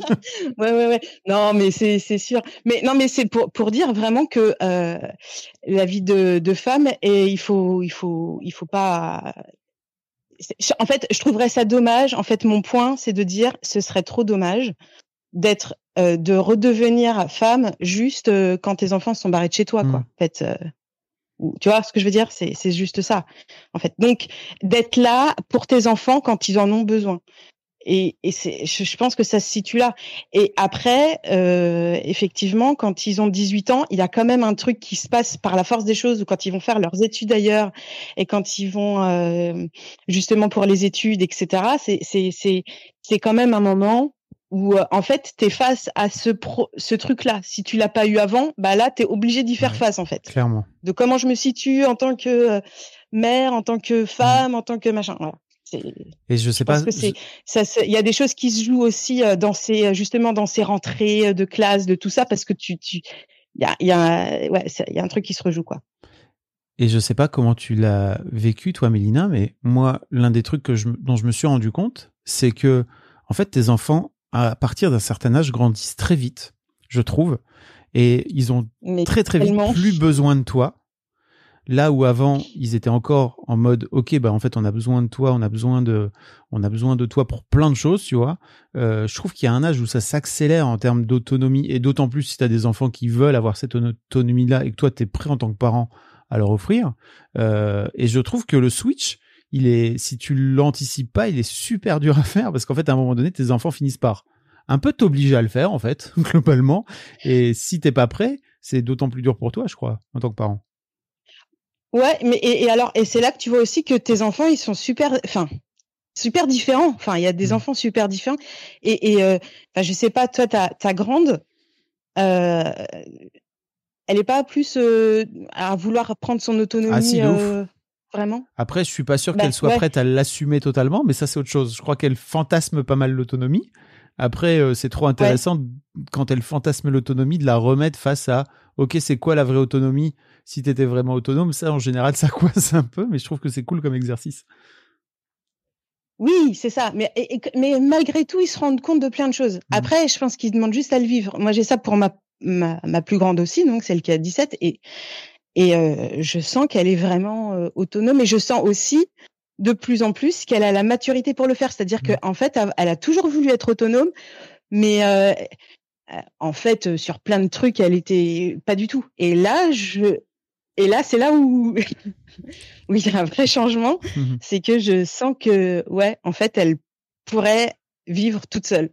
ouais, ouais, ouais. Non, mais c'est, c'est sûr. Mais non, mais c'est pour pour dire vraiment que euh, la vie de, de femme et il faut, il faut, il faut pas en fait, je trouverais ça dommage. En fait, mon point, c'est de dire, ce serait trop dommage d'être, euh, de redevenir femme juste euh, quand tes enfants sont barrés de chez toi, quoi. Mmh. En fait, euh, tu vois ce que je veux dire C'est, c'est juste ça. En fait, donc d'être là pour tes enfants quand ils en ont besoin. Et, et c'est, je, pense que ça se situe là. Et après, euh, effectivement, quand ils ont 18 ans, il y a quand même un truc qui se passe par la force des choses, ou quand ils vont faire leurs études ailleurs, et quand ils vont euh, justement pour les études, etc. C'est, c'est, c'est, c'est quand même un moment où euh, en fait tu es face à ce pro ce truc là si tu l'as pas eu avant bah là tu es obligé d'y faire face en fait clairement de comment je me situe en tant que euh, mère en tant que femme en tant que machin voilà et je sais pas. que c'est, ça, il y a des choses qui se jouent aussi euh, dans ces, justement, dans ces rentrées de classe, de tout ça, parce que tu, tu, il y a, y a, ouais, il y a un truc qui se rejoue, quoi. Et je sais pas comment tu l'as vécu, toi, Mélina, mais moi, l'un des trucs que je, dont je me suis rendu compte, c'est que, en fait, tes enfants, à partir d'un certain âge, grandissent très vite, je trouve, et ils ont très très vite plus besoin de toi Là où avant, ils étaient encore en mode, ok, bah en fait, on a besoin de toi, on a besoin de, on a besoin de toi pour plein de choses, tu vois. Euh, je trouve qu'il y a un âge où ça s'accélère en termes d'autonomie, et d'autant plus si tu as des enfants qui veulent avoir cette autonomie-là et que toi, tu es prêt en tant que parent à leur offrir. Euh, et je trouve que le switch, il est, si tu l'anticipes pas, il est super dur à faire parce qu'en fait, à un moment donné, tes enfants finissent par un peu t'obliger à le faire, en fait, globalement. Et si t'es pas prêt, c'est d'autant plus dur pour toi, je crois, en tant que parent. Ouais, mais et, alors et c'est là que tu vois aussi que tes enfants ils sont super, enfin super différents. Enfin, il y a des mmh. enfants super différents. Et, et euh, je sais pas, toi, ta, ta grande, euh, elle est pas plus euh, à vouloir prendre son autonomie. Ah, euh, vraiment? Après, je suis pas sûr bah, qu'elle soit prête à l'assumer totalement, mais ça c'est autre chose. Je crois qu'elle fantasme pas mal l'autonomie. Après, euh, c'est trop intéressant quand elle fantasme l'autonomie de la remettre face à OK, c'est quoi la vraie autonomie si tu étais vraiment autonome, ça en général ça coince un peu, mais je trouve que c'est cool comme exercice. Oui, c'est ça. Mais, mais malgré tout, ils se rendent compte de plein de choses. Mmh. Après, je pense qu'ils demandent juste à le vivre. Moi, j'ai ça pour ma, ma, ma, plus grande aussi, donc celle qui a 17. Et, et euh, je sens qu'elle est vraiment euh, autonome. Et je sens aussi de plus en plus qu'elle a la maturité pour le faire. C'est-à-dire mmh. qu'en fait, elle a toujours voulu être autonome, mais euh, en fait, sur plein de trucs, elle était pas du tout. Et là, je, et là, c'est là où, où il y a un vrai changement. Mmh c'est que je sens que, ouais, en fait, elle pourrait vivre toute seule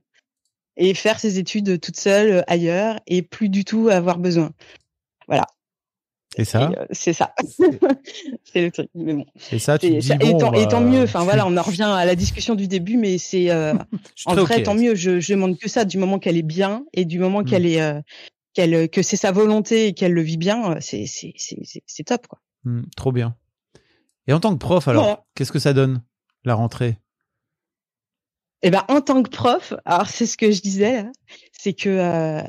et faire ses études toute seule euh, ailleurs et plus du tout avoir besoin. Voilà. Et ça euh, C'est ça. c'est le truc. Mais bon. Et ça, tu te dis, et, bon, tant, et tant mieux. Enfin voilà, on en revient à la discussion du début, mais c'est euh, en vrai tant mieux. Je, je demande que ça du moment qu'elle est bien et du moment Mm. qu'elle est euh, qu'elle que c'est sa volonté et qu'elle le vit bien, c'est c'est top quoi. Hmm, trop bien. Et en tant que prof, alors, Voilà. qu'est-ce que ça donne, la rentrée? Et ben en tant que prof, alors c'est ce que je disais, là, c'est que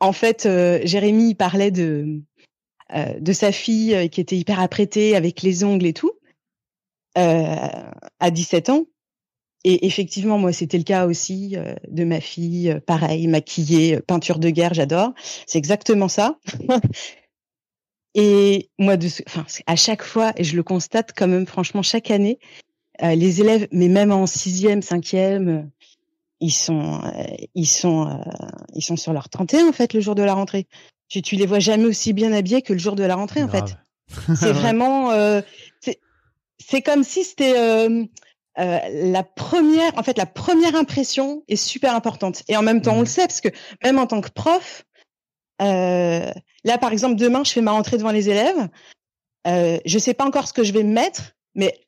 en fait Jérémy parlait de euh, de sa fille euh, qui était hyper apprêtée avec les ongles et tout euh, à 17 ans. Et effectivement, moi, c'était le cas aussi de ma fille, pareil, maquillée, peinture de guerre, j'adore. C'est exactement ça. et moi, de, enfin, à chaque fois, et je le constate quand même, franchement, chaque année, euh, les élèves, mais même en sixième, cinquième, ils sont, ils sont, euh, ils sont sur leur 31 en fait le jour de la rentrée. Tu, tu les vois jamais aussi bien habillés que le jour de la rentrée en fait. C'est vraiment, euh, c'est- comme si c'était euh, euh, la première, en fait, la première impression est super importante. Et en même temps, on le sait parce que même en tant que prof, là, par exemple, demain, je fais ma rentrée devant les élèves. Je sais pas encore ce que je vais me mettre, mais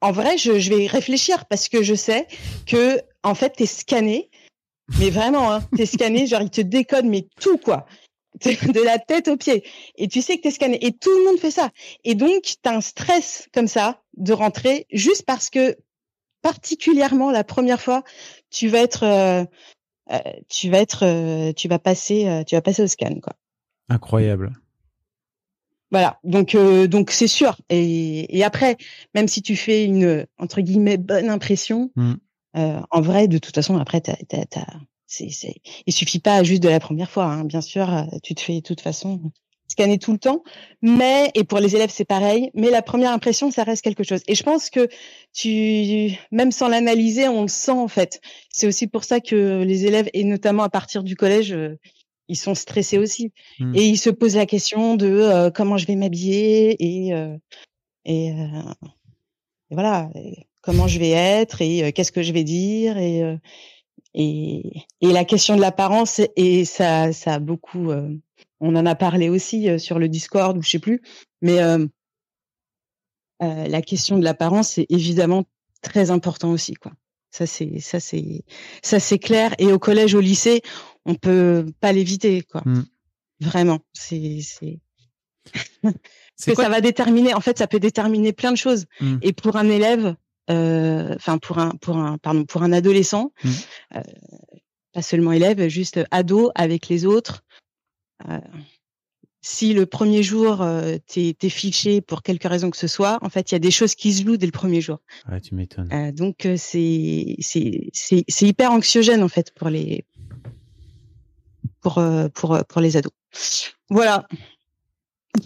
en vrai, je, je vais y réfléchir parce que je sais que, en fait, t'es scanné. Mais vraiment, hein, t'es scanné, genre, ils te décodent, mais tout, quoi. De la tête aux pieds. Et tu sais que t'es scanné. Et tout le monde fait ça. Et donc, t'as un stress comme ça de rentrer juste parce que, particulièrement la première fois, tu vas être, euh, euh, tu vas être, euh, tu vas passer, euh, tu vas passer au scan, quoi. Incroyable. Voilà, donc euh, donc c'est sûr. Et, et après, même si tu fais une entre guillemets bonne impression, Mm. euh, en vrai, de toute façon, après, t'as, t'as, t'as- c'est, c'est, il suffit pas juste de la première fois. Hein. Bien sûr, euh, tu te fais de toute façon scanner tout le temps. Mais et pour les élèves, c'est pareil. Mais la première impression, ça reste quelque chose. Et je pense que tu, même sans l'analyser, on le sent en fait. C'est aussi pour ça que les élèves, et notamment à partir du collège, euh, ils sont stressés aussi Mm. et ils se posent la question de euh, comment je vais m'habiller et euh, et, euh, et voilà et comment je vais être et euh, qu'est-ce que je vais dire et euh, et et la question de l'apparence et ça ça a beaucoup euh, on en a parlé aussi euh, sur le Discord ou je sais plus mais euh, euh, la question de l'apparence c'est évidemment très important aussi quoi. Ça c'est ça c'est ça c'est clair. Et au collège au lycée on peut pas l'éviter quoi. Mm. vraiment. C'est c'est que ça va déterminer en fait ça peut déterminer plein de choses. Mm. et pour un élève enfin pour un pour un pardon pour un adolescent Mm. euh, pas seulement élève juste ado avec les autres euh, si le premier jour euh, t'es t'es fiché pour quelque raison que ce soit en fait il y a des choses qui se jouent dès le premier jour Ouais, tu m'étonnes. euh, donc euh, c'est c'est c'est hyper anxiogène en fait pour les pour euh, pour euh, pour les ados. Voilà.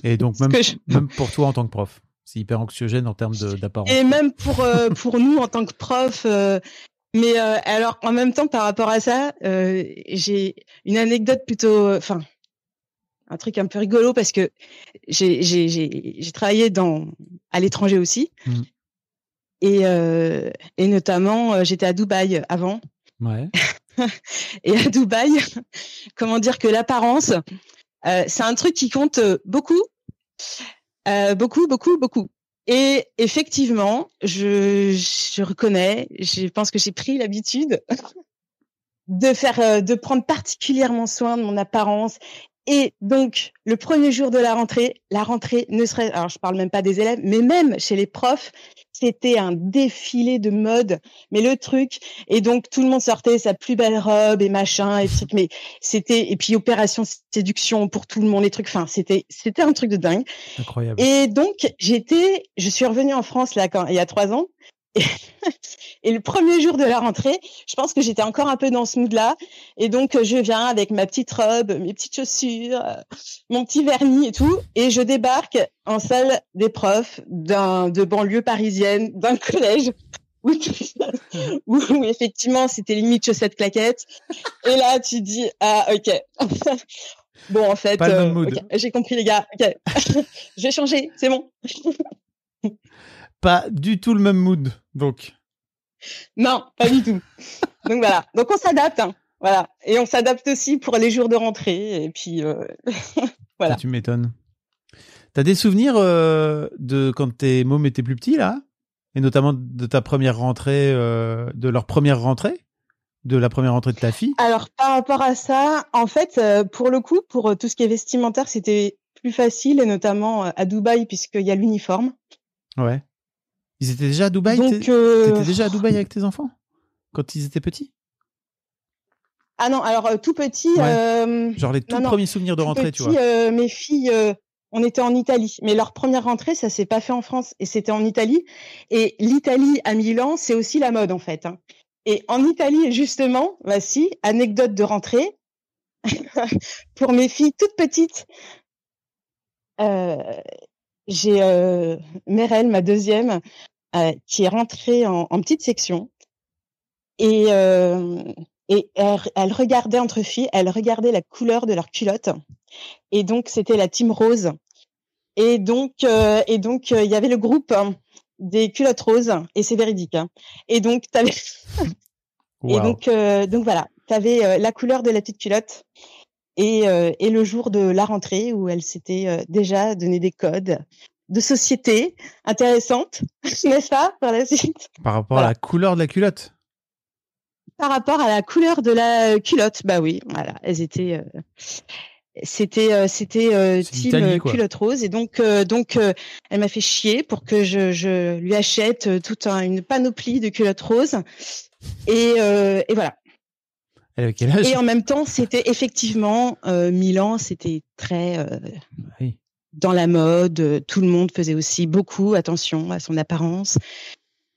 Et donc, même, je- même pour toi en tant que prof, c'est hyper anxiogène en termes d'apparence. Et même pour euh, pour nous en tant que prof. euh, mais euh, alors en même temps par rapport à ça, euh, j'ai une anecdote plutôt, enfin un truc un peu rigolo parce que j'ai travaillé dans à l'étranger aussi. Mhm. Et, et notamment, j'étais à Dubaï avant. Ouais. Et à Dubaï, comment dire que l'apparence, c'est un truc qui compte beaucoup, Euh, beaucoup, beaucoup, beaucoup. Et effectivement, je, je reconnais, je pense que j'ai pris l'habitude de faire, euh, de prendre particulièrement soin de mon apparence. Et donc, le premier jour de la rentrée, la rentrée ne serait, alors je parle même pas des élèves, mais même chez les profs, c'était un défilé de mode. Mais le truc, et donc tout le monde sortait sa plus belle robe et machin et truc. Mais c'était et puis opération séduction pour tout le monde, les trucs. Enfin, c'était c'était un truc de dingue. Incroyable. Et donc j'étais, je suis revenue en France là quand il y a trois ans. Et, le premier jour de la rentrée, je pense que j'étais encore un peu dans ce mood-là. Et donc euh, je viens avec ma petite robe, mes petites chaussures, euh, mon petit vernis et tout, et je débarque en salle des profs d'un de banlieue parisienne, d'un collège. Où, où, où effectivement c'était limite chaussettes claquettes. Et là tu dis ah ok. Bon en fait euh, j'ai compris les gars. Ok. Je vais changer c'est bon. Pas du tout le même mood, donc. non pas du tout donc voilà donc on s'adapte hein. voilà et on s'adapte aussi pour les jours de rentrée et puis euh, Voilà. Ça, tu m'étonnes. T'as des souvenirs euh, de quand tes mômes étaient plus petits là, et notamment de ta première rentrée, euh, de leur première rentrée, de la première rentrée de ta fille? Alors par rapport à ça, en fait, euh, pour le coup, pour tout ce qui est vestimentaire, c'était plus facile, et notamment à Dubaï puisqu'il y a l'uniforme. Ouais. Ils étaient déjà à Dubaï. Donc, euh, T'étais déjà à Dubaï avec tes enfants? Quand ils étaient petits? ah non, alors euh, tout petit, Ouais. euh, Genre les tout Non, non, premiers souvenirs de tout rentrée, tu vois. euh, mes filles, on était en Italie, mais leur première rentrée, ça s'est pas fait en France, et c'était en Italie. Et l'Italie à Milan, c'est aussi la mode en fait. hein. Et en Italie, justement, bah si, anecdote de rentrée, pour mes filles toutes petites, euh, j'ai euh, Merel, ma deuxième, euh, qui est rentrée en, en petite section, et euh, et elle, elle regardait entre filles, elle regardait la couleur de leur culotte. Et donc, c'était la team rose. Et donc, euh, et donc, euh, il y avait le groupe hein, des culottes roses. Et c'est véridique. hein. Et donc, t'avais, et donc, euh, donc voilà, t'avais la couleur de la petite culotte. Et, euh, et le jour de la rentrée où elle s'était euh, déjà donné des codes de société intéressantes, n'est-ce pas, par la suite? Par rapport à la couleur de la culotte? Par rapport à la couleur de la culotte, bah oui, voilà, elles étaient, euh, c'était, euh, c'était euh, team culotte rose, et donc, euh, donc, euh, elle m'a fait chier pour que je, je lui achète toute un- une panoplie de culottes roses, et, euh, et voilà. Elle avait quel âge? Et en même temps, c'était effectivement euh, Milan, c'était très euh, Oui. dans la mode. euh, Tout le monde faisait aussi beaucoup attention à son apparence.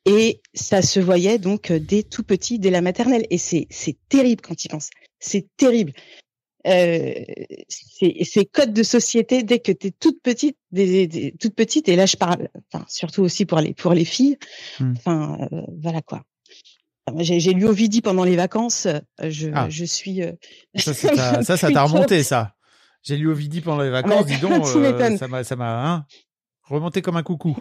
Et ça se voyait donc euh, dès tout petit, dès la maternelle. Et c'est c'est terrible quand il pense. C'est terrible. Euh, ces ces codes de société dès que tu es toute petite, des, des- toute petite. Et là, je parle, enfin, surtout aussi pour les pour les filles. Hmm. Enfin, euh, voilà quoi. Enfin, J'ai j'ai lu Ovidie pendant les vacances. euh, Je, Ah. je suis. euh, Ça, ça t'a- ça, ça t'a remonté, ça. J'ai lu Ovidie pendant les vacances, bah, dis donc, euh, ça m'a, ça m'a hein, remonté comme un coucou.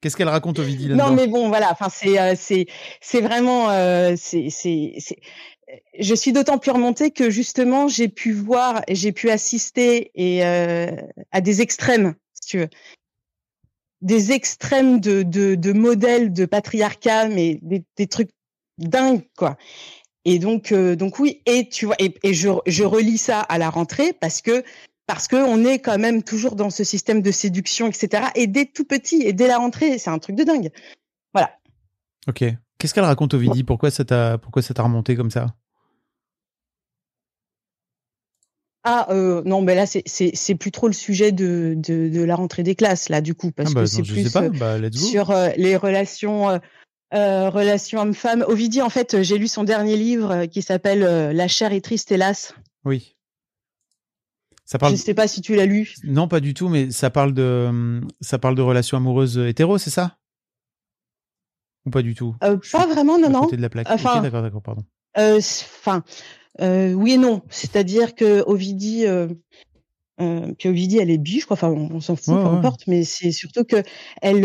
Qu'est-ce qu'elle raconte Ovidie là-dedans? Non, mais bon, voilà. Enfin, c'est euh, c'est c'est vraiment euh, c'est c'est c'est. Je suis d'autant plus remontée que justement j'ai pu voir j'ai pu assister et à des extrêmes, si tu veux, des extrêmes de de, de modèles de patriarcat, mais des, des trucs dingues quoi. Et donc euh, donc oui et tu vois et, et je je relis ça à la rentrée parce que parce que on est quand même toujours dans ce système de séduction etc. Et dès tout petit et dès la rentrée c'est un truc de dingue. Ok. Qu'est-ce qu'elle raconte Ovidie? Pourquoi ça t'a, pourquoi ça t'a remonté comme ça? Ah euh, non, mais là c'est plus trop le sujet de de, de la rentrée des classes là du coup parce Ah bah, que c'est plus sais pas. euh, Bah, sur euh, les relations euh, relations hommes-femmes. Ovidie en fait, j'ai lu son dernier livre euh, qui s'appelle euh, La chair est triste hélas. Oui. Ça parle. Je sais pas si tu l'as lu. Non, pas du tout, mais ça parle de, ça parle de relations amoureuses hétéro, c'est ça? Ou pas du tout? Euh, pas vraiment non non. de la plaque. Enfin- ok, d'accord, d'accord, pardon. Enfin euh, oui et non. C'est-à-dire que Ovidie puis Ovidie elle est bi, je crois. Enfin on, on s'en fout, Ouais, peu ouais. importe. Mais c'est surtout que elle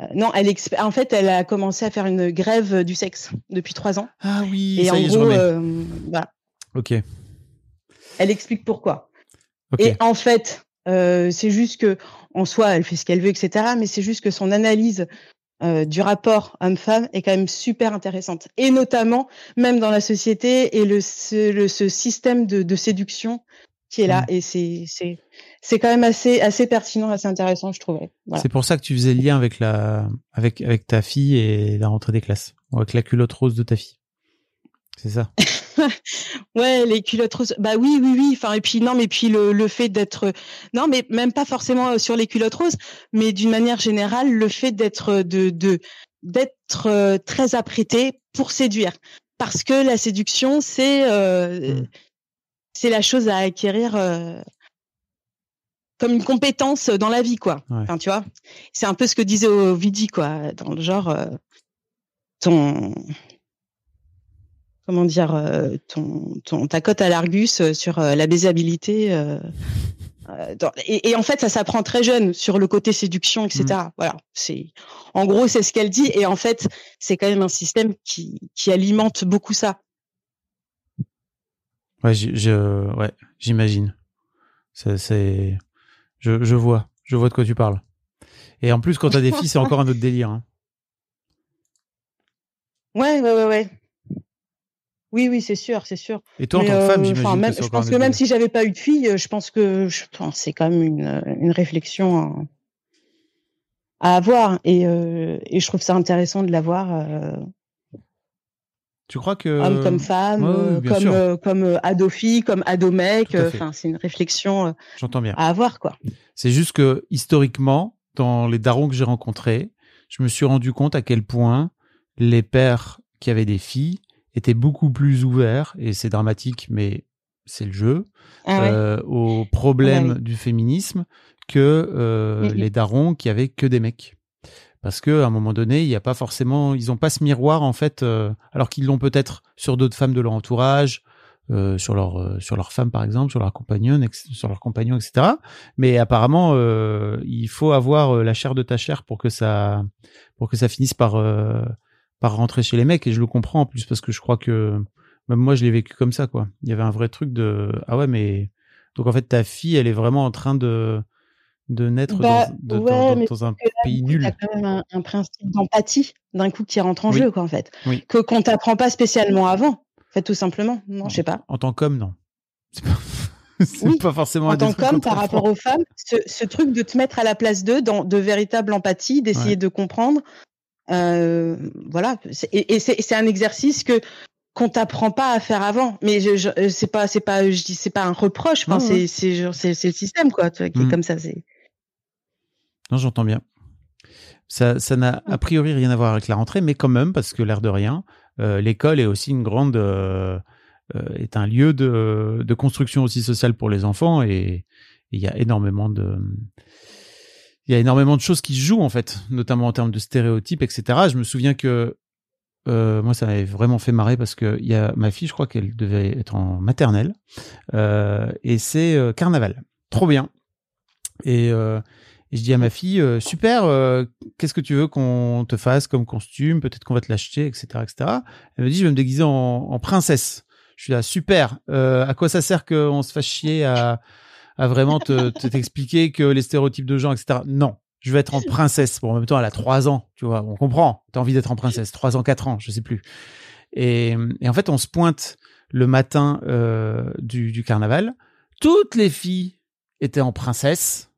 euh, non, elle exp- en fait, elle a commencé à faire une grève du sexe depuis trois ans. Ah oui, Et ça en y est, je gros, euh, voilà, Ok, elle explique pourquoi. Et en fait, euh, c'est juste que, en soi, elle fait ce qu'elle veut, etc. Mais c'est juste que son analyse euh, du rapport homme-femme est quand même super intéressante. Et notamment, même dans la société et le, ce, le- ce système de, de séduction qui est là. Mm. Et c'est, c'est, c'est quand même assez, assez pertinent, assez intéressant, je trouvais. Voilà. C'est pour ça que tu faisais le lien avec la, avec, avec ta fille et la rentrée des classes. Ou avec la culotte rose de ta fille. C'est ça. Ouais, les culottes roses. Bah oui, oui, oui. Enfin, et puis non, mais puis le, le fait d'être, non, mais même pas forcément euh, sur les culottes roses, mais d'une manière générale, le fait d'être de, de d'être euh, très apprêté pour séduire, parce que la séduction, c'est euh, Mm. C'est la chose à acquérir euh, comme une compétence dans la vie, quoi. Ouais. Enfin, tu vois, c'est un peu ce que disait Ovidie, quoi, dans le genre euh, ton comment dire euh, ton, ton ta cote à l'Argus euh, sur euh, la baisabilité euh, dans- et, et en fait ça s'apprend très jeune sur le côté séduction etc voilà c'est en gros c'est ce qu'elle dit et en fait c'est quand même un système qui qui alimente beaucoup ça Ouais, je, ouais, j'imagine. C'est, Je, je vois, je vois de quoi tu parles. Et en plus, quand t'as des filles, c'est encore un autre délire. Hein. Ouais, ouais, ouais, ouais. Oui, oui, c'est sûr, c'est sûr. Et toi, en tant que femme, euh, j'imagine je pense que même si j'avais pas eu de fille, je pense que c'est quand même une, une réflexion à, à avoir et, euh, et je trouve ça intéressant de l'avoir euh, Tu crois que homme comme femme, ouais, ouais, euh, comme euh, comme euh, ado fille, comme ado mec. Tout à fait. Enfin, c'est une réflexion J'entends bien. à avoir quoi. C'est juste que historiquement, dans les darons que j'ai rencontrés, je me suis rendu compte à quel point les pères qui avaient des filles étaient beaucoup plus ouverts, et c'est dramatique, mais c'est le jeu, Ah ouais. euh, aux problèmes Ah bah du féminisme que euh, les darons qui avaient que des mecs. Parce que à un moment donné, il n'y a pas forcément, ils n'ont pas ce miroir en fait, euh, alors qu'ils l'ont peut-être sur d'autres femmes de leur entourage, euh, sur leur euh, sur leur femme par exemple, sur leur compagnonne, ex- sur leur compagnon, etc. Mais apparemment, il faut avoir la chair de ta chair pour que ça pour que ça finisse par par rentrer chez les mecs. Et je le comprends en plus parce que je crois que même moi je l'ai vécu comme ça quoi. Il y avait un vrai truc de ah ouais mais donc en fait ta fille elle est vraiment en train de de naître Bah, dans, de- ouais, dans- dans- mais dans un là, pays du coup, nul. t'as quand même un, un principe d'empathie d'un coup qui rentre en Oui. jeu quoi en fait. Oui. Que qu'on t'apprend pas spécialement avant. En fait, tout simplement. Non, je sais pas. En tant qu'homme, non. C'est pas, Oui. pas forcément En tant qu'homme, par rapport aux femmes, ce, ce truc de te mettre à la place d'eux, dans de véritable empathie, d'essayer Ouais. de comprendre, euh, voilà. Et, et c'est un exercice que qu'on t'apprend pas à faire avant. Mais je, je c'est pas c'est pas je dis c'est pas un reproche. Enfin, c'est c'est le système quoi, tu vois, qui est comme ça. C'est Non, j'entends bien. Ça, ça n'a a priori rien à voir avec la rentrée, mais quand même, parce que l'air de rien, euh, l'école est aussi une grande, euh, euh, est un lieu de, de construction aussi sociale pour les enfants et il y a énormément de, il y a énormément de choses qui se jouent en fait, notamment en termes de stéréotypes, etc. Je me souviens que euh, moi, ça m'avait vraiment fait marrer parce que y a ma fille, je crois qu'elle devait être en maternelle, euh, et c'est euh, carnaval. Trop bien. Et, et je dis à ma fille, euh, super, euh, qu'est-ce que tu veux qu'on te fasse comme costume? Peut-être qu'on va te l'acheter, etc., etc. Elle me dit, je vais me déguiser en, en princesse. Je suis là, super. Euh, à quoi ça sert qu'on se fasse chier à, à vraiment te te- t'expliquer que les stéréotypes de genre, etc. Non, je vais être en princesse. Bon, en même temps, elle a trois ans, tu vois, on comprend. T'as envie d'être en princesse, trois ans, quatre ans, je sais plus. Et, et en fait, on se pointe le matin euh, du, du carnaval. Toutes les filles étaient en princesse.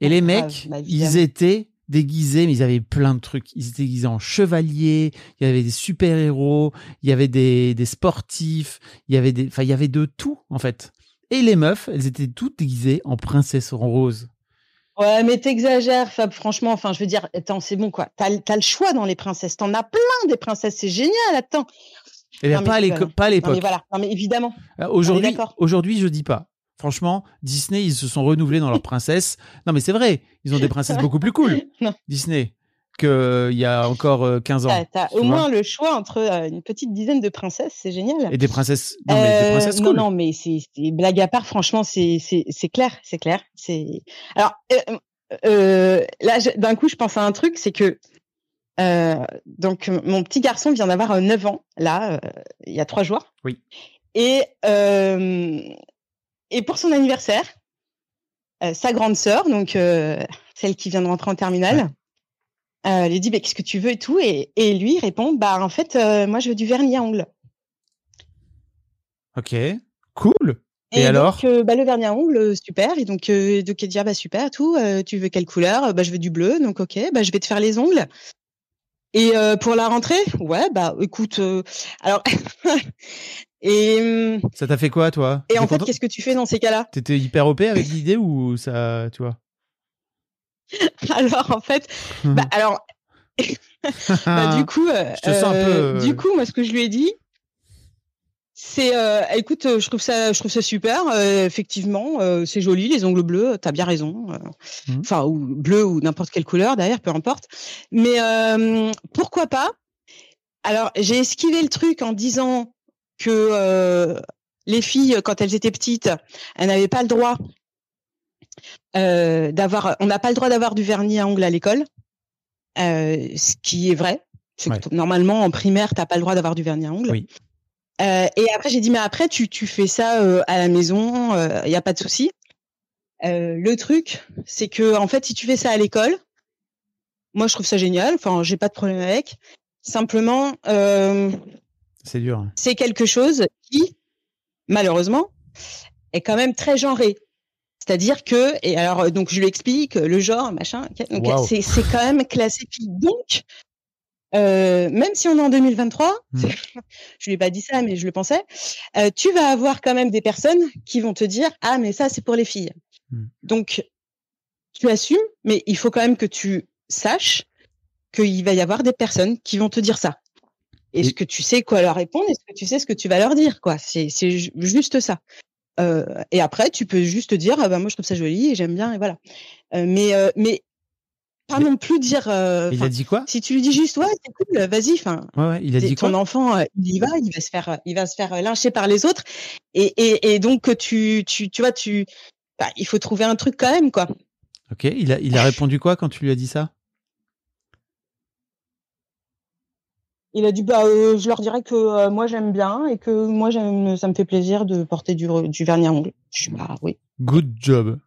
Et les mecs, ils étaient déguisés, mais ils avaient plein de trucs. Ils étaient déguisés en chevaliers, il y avait des super-héros, il y avait des, des sportifs, il y avait des, enfin, il y avait de tout, en fait. Et les meufs, elles étaient toutes déguisées en princesse rose. Ouais, mais t'exagères, Fab, franchement. Enfin, je veux dire, attends, c'est bon, quoi. T'as, le choix dans les princesses. T'en as plein des princesses. C'est génial, attends. Et bien, Non, pas, à pas à Non, l'époque. mais voilà. Non, mais évidemment. Euh, Aujourd'hui, aujourd'hui, je dis pas. Franchement, Disney, ils se sont renouvelés dans leurs princesses. Non, mais c'est vrai, ils ont des princesses beaucoup plus cool. Non. Disney qu'il y a encore euh, 15 ans. T'as, au moins le choix entre euh, une petite dizaine de princesses. C'est génial. Et des princesses. Non, mais des Euh, princesses cool. non, mais c'est, c'est blague à part. Franchement, c'est, c'est, c'est clair, c'est clair. C'est alors euh, euh, là, d'un coup, je pense à un truc, c'est que euh, donc mon petit garçon vient d'avoir euh, 9 ans là, euh, il y a trois jours. Oui. Et euh, et pour son anniversaire, euh, sa grande sœur, donc euh, celle qui vient de rentrer en terminale. Euh, lui dit bah, qu'est-ce que tu veux et tout et, et lui répond bah en fait moi je veux du vernis à ongles Ok, cool. Et, Et, alors donc, bah, le vernis à ongles, super. Et donc, donc il dit, ah, bah, super, tout. tu veux quelle couleur? Bah, je veux du bleu. Donc, ok, bah, je vais te faire les ongles. Et euh, pour la rentrée, ouais, bah, écoute, euh, alors, et, Ça t'a fait quoi, toi? et en fait, qu'est-ce que tu fais dans ces cas-là? T'étais hyper OP avec l'idée ou ça, tu vois? Alors, en fait, bah, alors, bah, du coup, euh, Je te sens un peu, euh, euh, du coup, moi, ce que je lui ai dit, c'est, euh, écoute, euh, je trouve ça, je trouve ça super. euh, effectivement, euh, c'est joli, les ongles bleus. T'as bien raison. euh, Mhm. Enfin, ou bleu ou n'importe quelle couleur, d'ailleurs, peu importe. Mais euh, pourquoi pas? Alors, j'ai esquivé le truc en disant que euh, les filles, quand elles étaient petites, elles n'avaient pas le droit euh, d'avoir. On n'a pas le droit d'avoir du vernis à ongles à l'école, euh, ce qui est vrai. Que Normalement, en primaire, t'as pas le droit d'avoir du vernis à ongles. Oui. Euh, et après, j'ai dit, mais après, tu, tu fais ça euh, à la maison, il n'y a pas de souci. Le truc, c'est que en fait, si tu fais ça à l'école, moi je trouve ça génial. Enfin, j'ai pas de problème avec. Simplement, c'est dur. C'est quelque chose qui, malheureusement, est quand même très genré. C'est-à-dire que, et alors donc je lui explique le genre, machin, c'est c'est quand même classé Donc, euh, même si on est en 2023, hmm. je lui ai pas dit ça, mais je le pensais, euh, tu vas avoir quand même des personnes qui vont te dire ah mais ça c'est pour les filles. Hmm. Donc tu assumes, mais il faut quand même que tu saches qu'il va y avoir des personnes qui vont te dire ça. Est-ce que tu sais quoi leur répondre Est-ce que tu sais ce que tu vas leur dire quoi C'est c'est juste ça. Euh, et après, tu peux juste dire, ah bah moi je trouve ça joli et j'aime bien et voilà. Euh, mais euh, mais pas non plus dire. il a dit quoi? Si tu lui dis juste ouais, c'est cool, vas-y. Enfin, ouais, il a dit ton enfant, il y va, il va se faire, il va se faire lyncher par les autres. Et et, et donc tu tu tu vois tu, bah, il faut trouver un truc quand même quoi. Ok, il a il a répondu quoi quand tu lui as dit ça? Il a dit bah euh, je leur dirais que euh, moi j'aime bien et que moi j'aime ça me fait plaisir de porter du, du vernis à ongles. Je suis bah oui. Good job.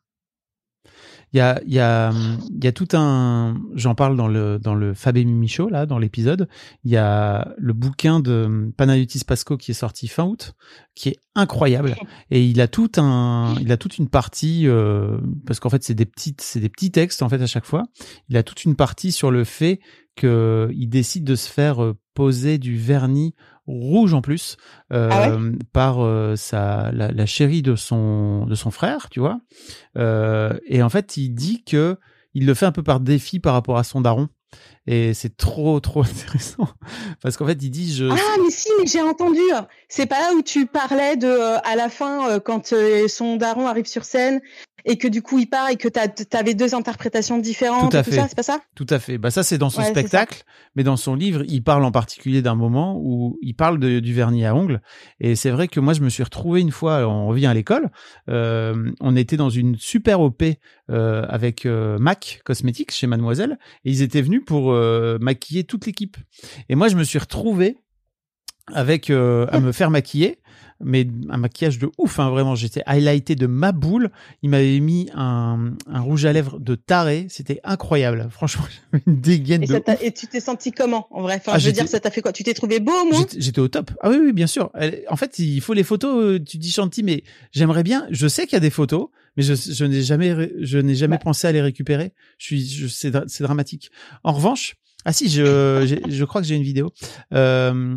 Il y a il y a il y a tout un j'en parle dans le dans le Fab et Mimi Show là dans l'épisode, il y a le bouquin de Panayotis Pasco qui est sorti fin août qui est incroyable et il a tout un il a toute une partie euh, parce qu'en fait c'est des petites c'est des petits textes en fait à chaque fois. Il a toute une partie sur le fait qu'il décide de se faire poser du vernis rouge en plus euh, ah par euh, sa la, la, chérie de son de son frère, tu vois? Euh, et en fait, il dit que il le fait un peu par défi par rapport à son daron. Et c'est trop, trop intéressant. Parce qu'en fait, il dit je. Ah, mais si, mais j'ai entendu. C'est pas là où tu parlais de, à la fin, quand son daron arrive sur scène et que du coup il part et que tu avais deux interprétations différentes tout, à fait. ça, c'est pas ça? Tout à fait. Bah ça c'est dans son spectacle, mais dans son livre, il parle en particulier d'un moment où il parle de, du vernis à ongles et c'est vrai que moi je me suis retrouvé une fois on revient à l'école, euh, on était dans une super OP euh, avec euh, Mac Cosmetics chez Mademoiselle et ils étaient venus pour maquiller toute l'équipe. Et moi je me suis retrouvé avec euh, à me faire maquiller mais un maquillage de ouf, hein, vraiment. J'étais highlighté de ma boule. Il m'avait mis un, un, rouge à lèvres de taré. C'était incroyable. Franchement, une dégaine et, de et tu t'es senti comment, en vrai? Enfin, ah, Je veux dire, ça t'a fait quoi? Tu t'es trouvé beau, moi J'étais au top. Ah oui, oui, bien sûr. En fait, il faut les photos. Euh, tu dis chanty, mais j'aimerais bien. Je sais qu'il y a des photos, mais je, je n'ai jamais, je n'ai jamais pensé à les récupérer. Je suis, je, c'est, c'est dramatique. En revanche, ah si, je, je crois que j'ai une vidéo. Euh,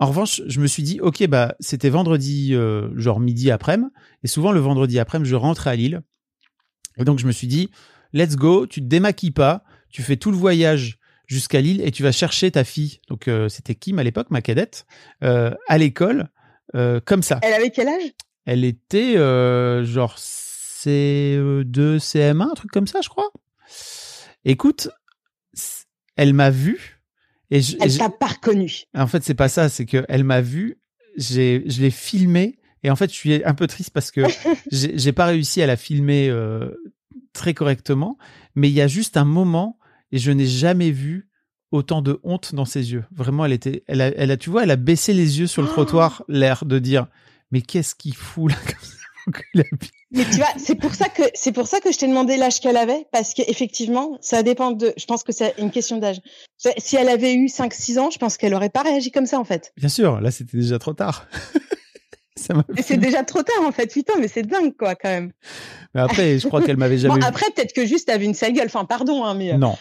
en revanche, je me suis dit, ok, bah c'était vendredi, euh, genre midi après-midi, et souvent le vendredi après-midi, je rentrais à Lille. Et donc je me suis dit, let's go, tu te démaquilles pas, tu fais tout le voyage jusqu'à Lille et tu vas chercher ta fille. Donc euh, c'était Kim à l'époque, ma cadette, euh, à l'école, comme ça. Elle avait quel âge? Elle était genre C2, CM1, un truc comme ça, je crois. Écoute, elle m'a vu et je, elle t'a pas reconnu. En fait, c'est pas ça, c'est que elle m'a vu, j'ai, je l'ai filmé, et en fait, je suis un peu triste parce que j'ai pas réussi à la filmer euh, très correctement, mais il y a juste un moment et je n'ai jamais vu autant de honte dans ses yeux. Vraiment, elle était, elle a, elle a, tu vois, elle a baissé les yeux sur le trottoir, l'air de dire, mais qu'est-ce qu'il fout là comme ça? Mais tu vois, c'est pour ça que c'est pour ça que je t'ai demandé l'âge qu'elle avait parce qu'effectivement, ça dépend de. Je pense que c'est une question d'âge. Si elle avait eu 5-6 ans, je pense qu'elle aurait pas réagi comme ça en fait. Bien sûr, là c'était déjà trop tard. c'est déjà trop tard en fait, putain, mais c'est dingue quoi quand même. Mais après, je crois qu'elle m'avait jamais. Bon, après, peut-être que juste avait une sale gueule. Enfin, pardon, hein, mais. Euh. Non.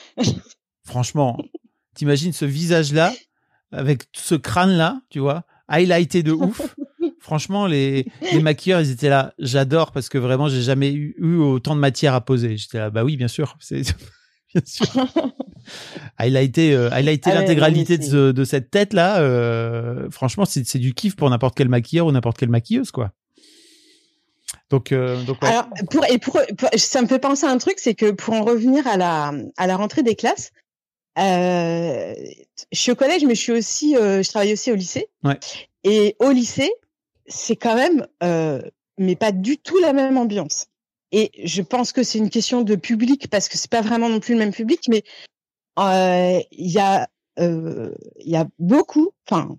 Franchement, t'imagines ce visage-là avec ce crâne-là, tu vois, highlighté de ouf. Franchement, les, les maquilleurs, ils étaient là. J'adore parce que vraiment, j'ai jamais eu, autant de matière à poser. J'étais là, bah oui, bien sûr. C'est bien sûr. highlighter, euh, ah l'intégralité de, cette tête là. Euh, franchement, c'est du kiff pour n'importe quel maquilleur ou n'importe quelle maquilleuse, quoi. Donc, euh, donc Alors, pour, et pour, ça me fait penser à un truc, c'est que pour en revenir à la, à la rentrée des classes, euh, je suis au collège, mais je suis aussi, euh, je travaille aussi au lycée. Ouais. Et au lycée, c'est quand même, euh, mais pas du tout la même ambiance. Et je pense que c'est une question de public parce que c'est pas vraiment non plus le même public, mais euh, il y a, euh, il y a beaucoup, enfin,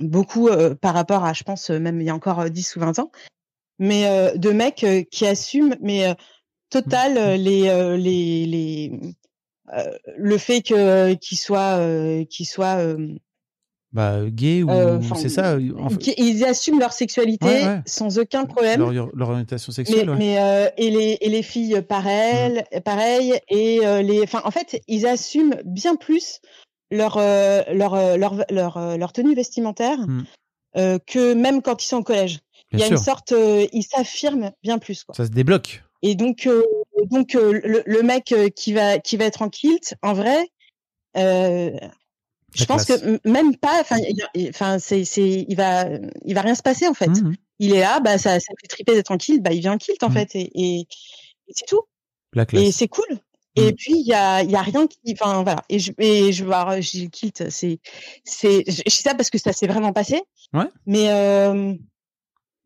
beaucoup par rapport à, je pense même il y a encore 10 ou 20 ans, mais euh, de mecs qui assument, mais euh, total euh, les euh, les les euh, le fait que qu'ils soient euh, qu'ils soient euh, Bah, gay ou Euh, c'est ça qui- ils assument leur sexualité Ouais, ouais. sans aucun problème. leur, leur orientation Mais, sexuelle. ouais. mais euh, et les et les filles pareil, pareil et euh, les enfin en fait ils assument bien plus leur euh, leur euh, leur leur, euh, leur tenue vestimentaire Mm. euh, que même quand ils sont au collège. Il y Bien a sûr, une sorte euh, ils s'affirment bien plus quoi. ça se débloque. Et donc euh, donc euh, le, le mec euh, qui va qui va être en kilt en vrai euh, je pense classe. que même pas enfin c'est c'est il va il va rien se passer en fait Mhm. il est là, bah ça, ça fait triper d'être en kilt, bah il vient en kilt en Mm. fait et, et, et c'est tout. La Et classe. c'est cool. Et Mm. puis il y a, il y a rien qui, enfin voilà. Et je et je vois, je dis le kilt, c'est c'est, je dis ça parce que ça s'est vraiment passé. Ouais. Mais euh,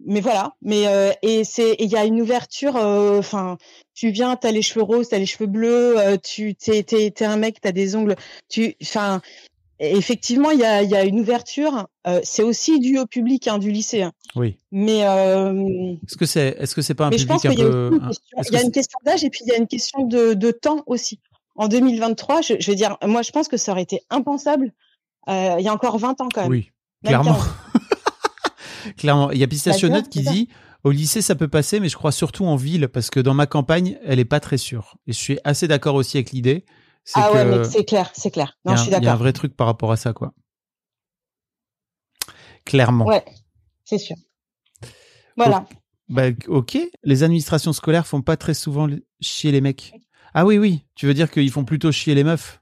mais voilà. Mais euh, et c'est, et il y a une ouverture. euh, Enfin, tu viens, t'as les cheveux roses, t'as les cheveux bleus, euh, tu t'es t'es t'es un mec, t'as des ongles. Tu, enfin. Effectivement, il y a, il y a une ouverture. euh, c'est aussi dû au public hein, du lycée. hein. Oui. Mais euh, Est-ce que c'est est-ce que c'est pas un mais je pense public un peu il y a une question d'âge et puis il y a une question de, de temps aussi. En 2023, je, je veux dire, moi je pense que ça aurait été impensable euh, il y a encore 20 ans quand même. Oui, clairement. 15. Clairement, il y a Pistachionnet tu qui dit au lycée ça peut passer, mais je crois surtout en ville parce que dans ma campagne elle est pas très sûre. Et je suis assez d'accord aussi avec l'idée. Ah ouais, mais c'est clair, c'est clair. Non, je un- il y a un vrai truc par rapport à ça quoi. Clairement. Ouais, c'est sûr. Voilà. Bah, ok. Les administrations scolaires font pas très souvent chier les mecs. Ah oui, oui. Tu veux dire qu'ils font plutôt chier les meufs?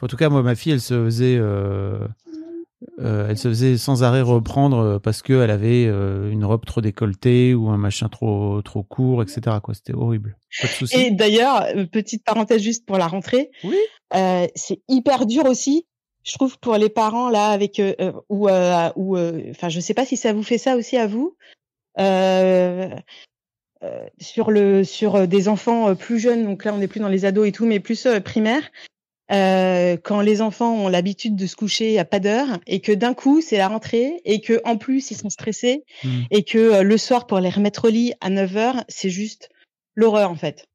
En tout cas, moi, ma fille, elle se faisait, euh, euh, elle se faisait sans arrêt reprendre euh, parce que elle avait euh, une robe trop décolletée ou un machin trop trop court, etc. Quoi, c'était horrible. Pas de souci. Et d'ailleurs, petite parenthèse juste pour la rentrée, Oui. euh, c'est hyper dur aussi, je trouve, pour les parents là avec ou euh, ou euh, enfin, je sais pas si ça vous fait ça aussi à vous. Euh, euh, sur le sur des enfants plus jeunes, donc là on n'est plus dans les ados et tout, mais plus euh, primaires. Euh, quand les enfants ont l'habitude de se coucher à pas d'heure et que d'un coup c'est la rentrée et que en plus ils sont stressés Mm. et que euh, le soir pour les remettre au lit à 9 heures, c'est juste l'horreur en fait.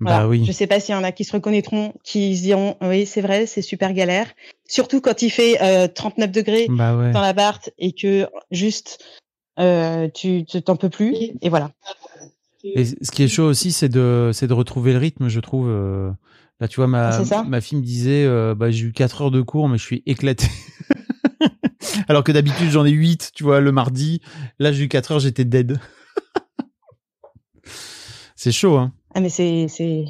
Bah Voilà. oui. Je sais pas s'il y en a qui se reconnaîtront, qui se diront oui c'est vrai, c'est super galère. Surtout quand il fait euh, 39 degrés Bah ouais. dans l'appart et que juste euh, tu tu t'en peux plus et voilà. Et ce qui est chaud aussi, c'est de, c'est de retrouver le rythme, je trouve. Là, tu vois, ma, Ah, ça ma fille me disait, euh, bah, j'ai eu 4 heures de cours, mais je suis éclaté. Alors que d'habitude, j'en ai 8, tu vois, le mardi. Là, j'ai eu 4 heures, j'étais dead. c'est chaud, hein. Ah mais c'est c'est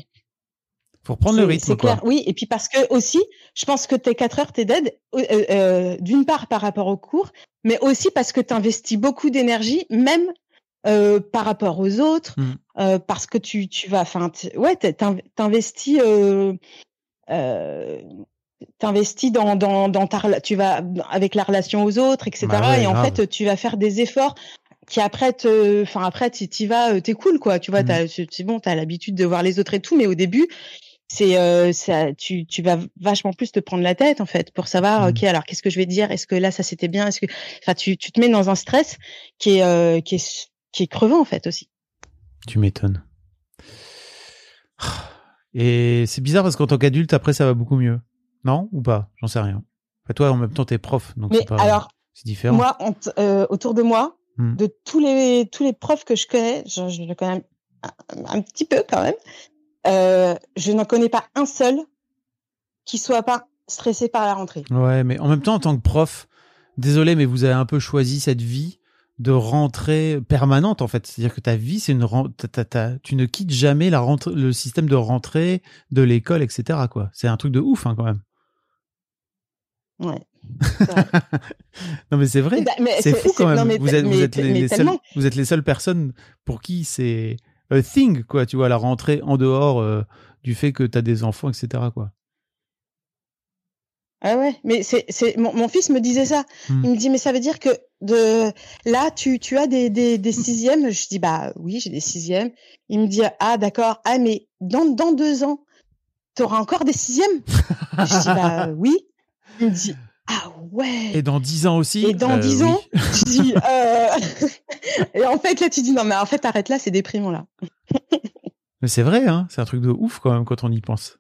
Faut reprendre le rythme, c'est quoi. clair. Oui et puis parce que aussi, je pense que tes 4 heures t'es dead euh, euh, d'une part par rapport au cours, mais aussi parce que t'investis beaucoup d'énergie même euh, par rapport aux autres, Mm. euh, parce que tu tu vas, enfin ouais, t'in- t'in- t'investis. Euh, euh, t'investis dans, dans, dans ta tu vas avec la relation aux autres etc Bah ouais, et en fait tu vas faire des efforts qui après te enfin après tu y vas euh, t'es cool quoi tu vois t'as- c'est bon t'as l'habitude de voir les autres et tout mais au début c'est euh, ça tu tu vas vachement plus te prendre la tête en fait pour savoir Mhm. ok alors qu'est-ce que je vais dire? Est-ce que là ça c'était bien? Est-ce que enfin tu tu te mets dans un stress qui est euh, qui est qui est crevant en fait aussi Tu m'étonnes. Et c'est bizarre parce qu'en tant qu'adulte, après, ça va beaucoup mieux. Non? Ou pas? J'en sais rien. Enfin, toi, en même temps, t'es prof, donc c'est pas. alors c'est différent. moi euh, autour de moi Hmm. de tous les tous les profs que je connais je, je le connais un, un petit peu quand même euh, je n'en connais pas un seul qui soit pas stressé par la rentrée Ouais, mais en même temps, en tant que prof, désolé, mais vous avez un peu choisi cette vie de rentrée permanente, en fait. C'est-à-dire que ta vie, c'est une ren- ta- ta- ta- tu ne quittes jamais la rentrée, le système de rentrée de l'école, etc. Quoi. C'est un truc de ouf, hein, quand même. ouais non, mais c'est vrai. Bah, C'est fou quand même. non, êtes, êtes les, les vous êtes les seules personnes pour qui c'est a thing, quoi. Tu vois, la rentrée en dehors euh, du fait que tu as des enfants, etc. Quoi. Ah ouais, mais c'est c'est mon, mon fils me disait ça. Hmm. Il me dit mais ça veut dire que de là tu tu as des des, des sixièmes? Je dis bah oui j'ai des sixièmes. Il me dit ah d'accord ah mais dans dans deux ans t'auras encore des sixièmes? Je dis bah oui. Il me dit Ah ouais. Et dans dix ans aussi? Et dans Euh, dix oui. ans, tu dis. euh, Et en fait, là, tu dis non, mais en fait, arrête là, c'est déprimant là. Mais c'est vrai, hein. C'est un truc de ouf quand même quand on y pense.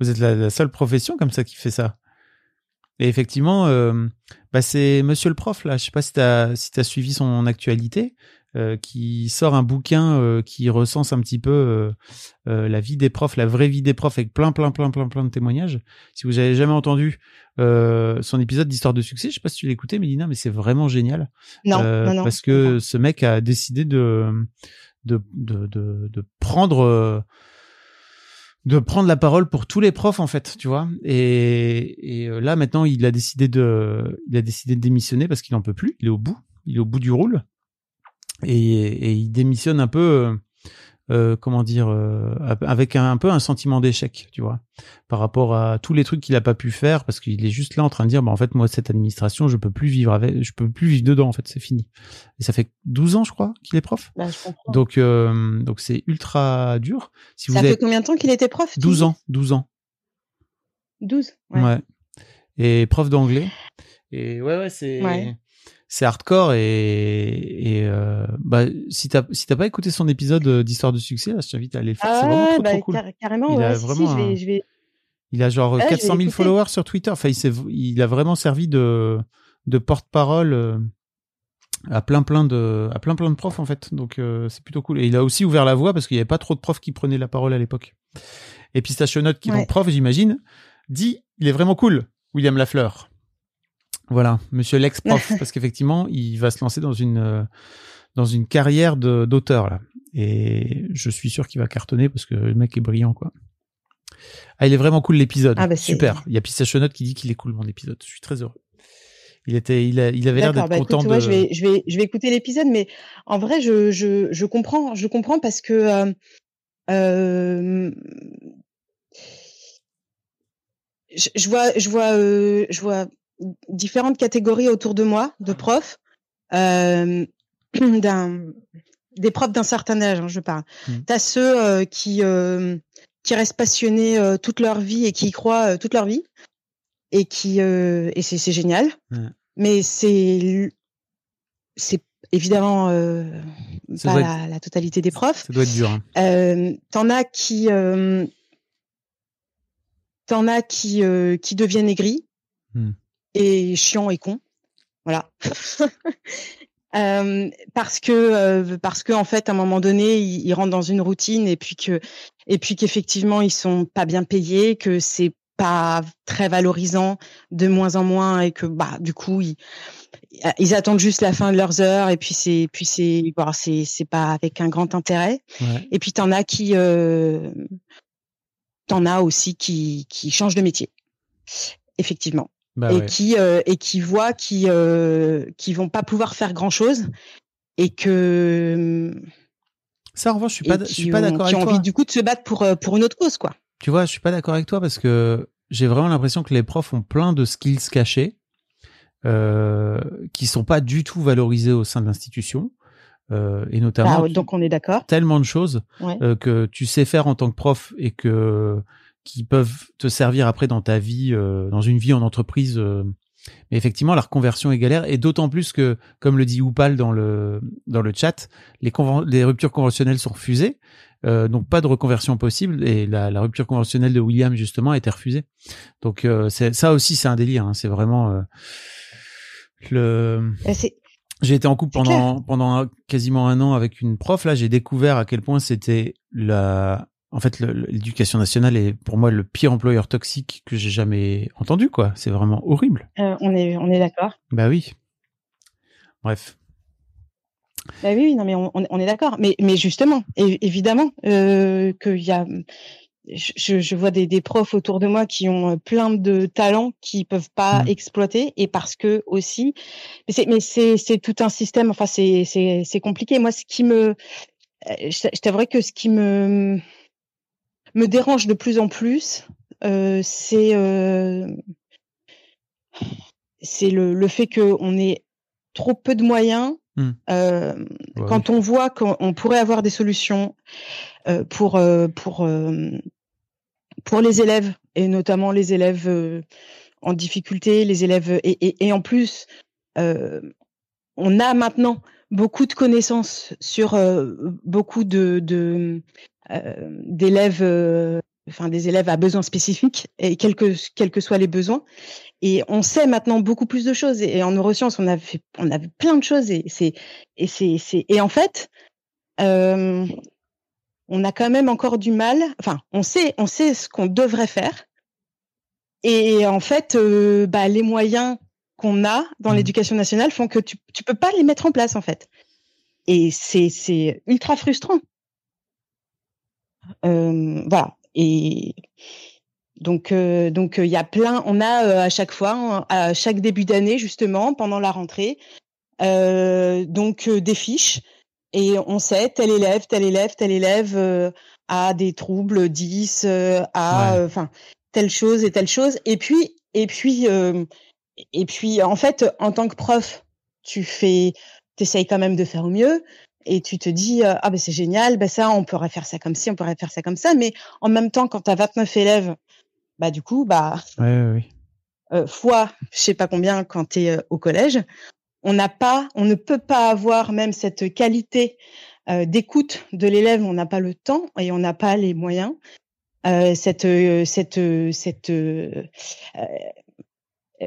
Vous êtes la, la seule profession comme ça qui fait ça. Et effectivement, euh, bah c'est Monsieur le prof là. Je sais pas si t'as si t'as suivi son actualité, euh, qui sort un bouquin euh, qui recense un petit peu la vie des profs, la vraie vie des profs, avec plein plein plein plein plein de témoignages. Si vous avez jamais entendu euh, son épisode d'histoire de succès, je sais pas si tu l'as écouté, Mélina, mais c'est vraiment génial. Non, non, non. Parce que ce mec a décidé de de de de, de prendre euh, de prendre la parole pour tous les profs en fait, tu vois. Et, euh, là maintenant, il a décidé de il a décidé de démissionner parce qu'il en peut plus. Il est au bout, il est au bout du rôle et, et il démissionne un peu. Euh, euh, comment dire euh, avec un, un peu un sentiment d'échec tu vois par rapport à tous les trucs qu'il a pas pu faire parce qu'il est juste là en train de dire bah en fait moi cette administration je peux plus vivre avec je peux plus vivre dedans en fait c'est fini. Et ça fait 12 ans je crois qu'il est prof. Bah, je donc donc donc c'est ultra dur. Si vous ça avez fait combien de temps qu'il était prof tu 12 dis? ans 12 ans. 12. ouais, Ouais. et prof d'anglais. Et ouais ouais c'est Ouais. C'est hardcore et, et euh, bah si t'as si t'as pas écouté son épisode euh, d'histoire de succès là je t'invite à aller le faire c'est Ah vraiment ouais, trop, bah, trop cool car- carrément, Il ouais, a si, si, vraiment je, vais, un- je vais. Il a genre Ouais, je vais 400 000 l'écouter. followers sur Twitter. Enfin, il, s'est- il a vraiment servi de, de porte-parole euh, à plein plein de à plein plein de profs en fait. Donc euh, c'est plutôt cool. Et il a aussi ouvert la voie parce qu'il n'y avait pas trop de profs qui prenaient la parole à l'époque. Et puis Stachionote, qui est Ouais. donc prof, j'imagine, dit il est vraiment cool, William Lafleur. Voilà, monsieur l'ex-prof, parce qu'effectivement, il va se lancer dans une euh, dans une carrière d'auteur là. Et je suis sûr qu'il va cartonner parce que le mec est brillant quoi. Ah, il est vraiment cool l'épisode. Ah, bah, Super. Il y a Pistachonote qui dit qu'il est cool mon épisode. Je suis très heureux. Il était, il, a, il avait l'air d'être bah, content écoute, ouais, de. je vais, je vais, je vais écouter l'épisode, mais en vrai, je, je, je comprends, je comprends parce que euh, euh, je, je vois, je vois, euh, je vois différentes catégories autour de moi de profs, euh, des profs d'un certain âge, hein, je parle. Mhm. T'as ceux euh, qui, euh, qui restent passionnés toute leur vie et qui y croient toute leur vie et qui, et c'est génial. Mais c'est, c'est évidemment pas la, la totalité des profs. Ça doit être dur. hein. T'en as qui, t'en as qui, qui deviennent aigris Hmm. Et chiants et cons. Voilà. Euh, parce que euh, parce que en fait à un moment donné ils, ils rentrent dans une routine et puis que et puis qu'effectivement ils sont pas bien payés que c'est pas très valorisant de moins en moins et que bah du coup ils ils attendent juste la fin de leurs heures et puis c'est puis c'est bon, c'est c'est pas avec un grand intérêt Ouais. et puis t'en as qui euh, t'en as aussi qui qui changent de métier effectivement Bah et ouais. qui euh, et qui voient qui euh, qui vont pas pouvoir faire grand chose et que Ça, en revanche, je suis pas, je qui suis pas ont- d'accord qui avec ont toi. envie du coup de se battre pour euh, pour une autre cause quoi Tu vois, je suis pas d'accord avec toi parce que j'ai vraiment l'impression que les profs ont plein de skills cachés euh, qui sont pas du tout valorisés au sein de l'institution euh, et notamment Ah, donc on est d'accord tellement de choses Ouais. euh, que tu sais faire en tant que prof et que qui peuvent te servir après dans ta vie, euh, dans une vie en entreprise. euh. mais effectivement, la reconversion est galère et d'autant plus que, comme le dit Oupal dans le dans le chat, les, les ruptures conventionnelles sont refusées, euh, donc pas de reconversion possible et la, la rupture conventionnelle de William justement a été refusée. Donc euh, ça aussi c'est un délire. hein. c'est vraiment euh, le c'est j'ai été en couple pendant pendant quasiment un an avec une prof. Là, j'ai découvert à quel point c'était la. En fait, l'éducation nationale est pour moi le pire employeur toxique que j'ai jamais entendu. Quoi, c'est vraiment horrible. euh, on est on est d'accord Bah oui. Bref. Bah oui, oui, non, mais on, est d'accord. Mais, mais justement, évidemment, euh, qu'il y a, je, je vois des, des profs autour de moi qui ont plein de talents qui peuvent pas Mm. exploiter et parce que aussi, mais c'est, mais c'est, c'est tout un système. Enfin, c'est, compliqué. Moi, ce qui me, euh, je t'a- je t'avouerais que ce qui me, me dérange de plus en plus, euh, c'est, euh, c'est le, le fait qu'on ait trop peu de moyens. Mm. Euh, Ouais, quand on voit qu'on pourrait avoir des solutions pour pour pour les élèves et notamment les élèves en difficulté, les élèves et, et, et en plus, on a maintenant beaucoup de connaissances sur beaucoup de d'élèves, enfin des élèves à besoins spécifiques et quels que quels que soient les besoins. Et on sait maintenant beaucoup plus de choses. Et, en neurosciences, on a fait, on a vu plein de choses. Et c'est, et c'est, c'est, et en fait, euh, on a quand même encore du mal. Enfin, on sait, on sait ce qu'on devrait faire. Et en fait, euh, bah, les moyens qu'on a dans mmh. l'éducation nationale font que tu, tu peux pas les mettre en place, en fait. Et c'est, c'est ultra frustrant. Euh, voilà. Et donc, euh, donc il y a plein. On a euh, à chaque fois, hein, à chaque début d'année justement, pendant la rentrée, euh, donc des fiches et on sait tel élève, tel élève, tel élève a des troubles 10, a enfin telle chose et telle chose. Et puis et puis et puis en fait, en tant que prof, tu fais, t'essayes quand même de faire au mieux et tu te dis ah ben c'est génial, ben ça on pourrait faire ça comme ci, on pourrait faire ça comme ça, mais en même temps quand tu as 29 élèves bah du coup, bah euh, fois, je sais pas combien quand tu es euh, au collège, on n'a pas, on ne peut pas avoir même cette qualité euh, d'écoute de l'élève. On n'a pas le temps et on n'a pas les moyens. cette, cette, cette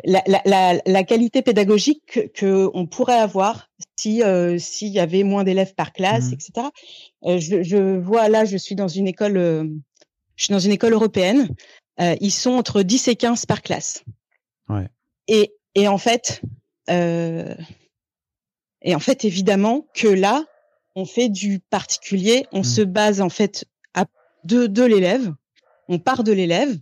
la, la, la, qualité pédagogique que on pourrait avoir si s'il y avait moins d'élèves par classe, mmh. etc. je, je, vois là, je suis dans une école, je suis dans une école européenne euh, ils sont entre 10 et 15 par classe. Ouais. Et, et en fait, euh, et en fait, évidemment que là, on fait du particulier, on mmh. se base en fait à de, de l'élève, on part de l'élève,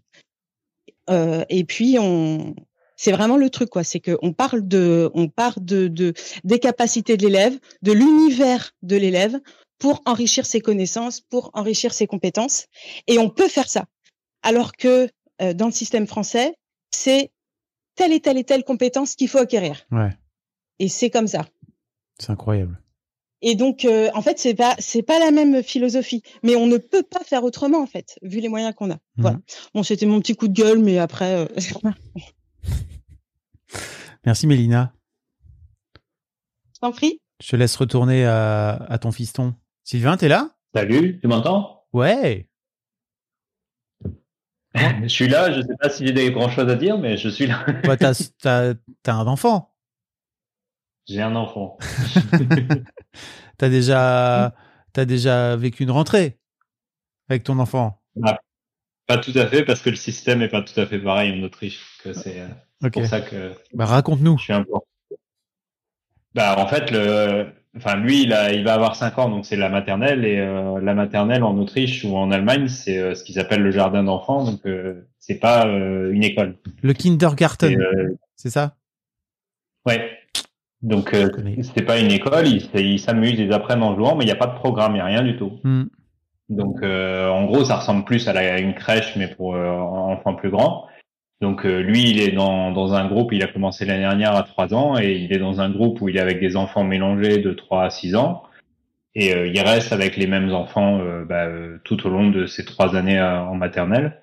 euh, et puis on, c'est vraiment le truc quoi, c'est que on parle de, on part de, de des capacités de l'élève, de l'univers de l'élève pour enrichir ses connaissances, pour enrichir ses compétences, et on peut faire ça alors que euh, dans le système français, c'est telle et telle et telle compétence qu'il faut acquérir. Ouais. Et c'est comme ça. C'est incroyable. Et donc, euh, en fait, c'est pas c'est pas la même philosophie, mais on ne peut pas faire autrement en fait, vu les moyens qu'on a. Voilà. Mhm. Bon, c'était mon petit coup de gueule, mais après. Euh... Merci Mélina. T'en prie. Je te laisse retourner à, à ton fiston. Sylvain, t'es là? Salut, tu m'entends? Ouais. je suis là, je sais pas si j'ai des grand chose à dire, mais je suis là. bah, t'as, t'as, t'as un enfant. J'ai un enfant. t'as déjà, t'as déjà vécu une rentrée avec ton enfant? Ah, pas tout à fait, parce que le système est pas tout à fait pareil en Autriche. Que c'est, pour ça que. Bah, raconte-nous. Je suis un peu. Bah, en fait, le, enfin lui il, a, il va avoir 5 ans donc c'est la maternelle et euh, la maternelle en Autriche ou en Allemagne c'est euh, ce qu'ils appellent le jardin d'enfants donc euh, c'est pas une école. Le kindergarten. C'est ça? Ouais. Donc c'est pas une école, ils il s'amusent, ils apprennent en jouant mais il n'y a pas de programme, il n'y a rien du tout. Hmm. Donc en gros ça ressemble plus à, la, à une crèche mais pour enfants plus grands. Donc euh, lui, il est dans, dans un groupe, il a commencé l'année dernière à 3 ans, et il est dans un groupe où il est avec des enfants mélangés de 3 à 6 ans, et euh, il reste avec les mêmes enfants euh, bah, tout au long de ces trois années en maternelle.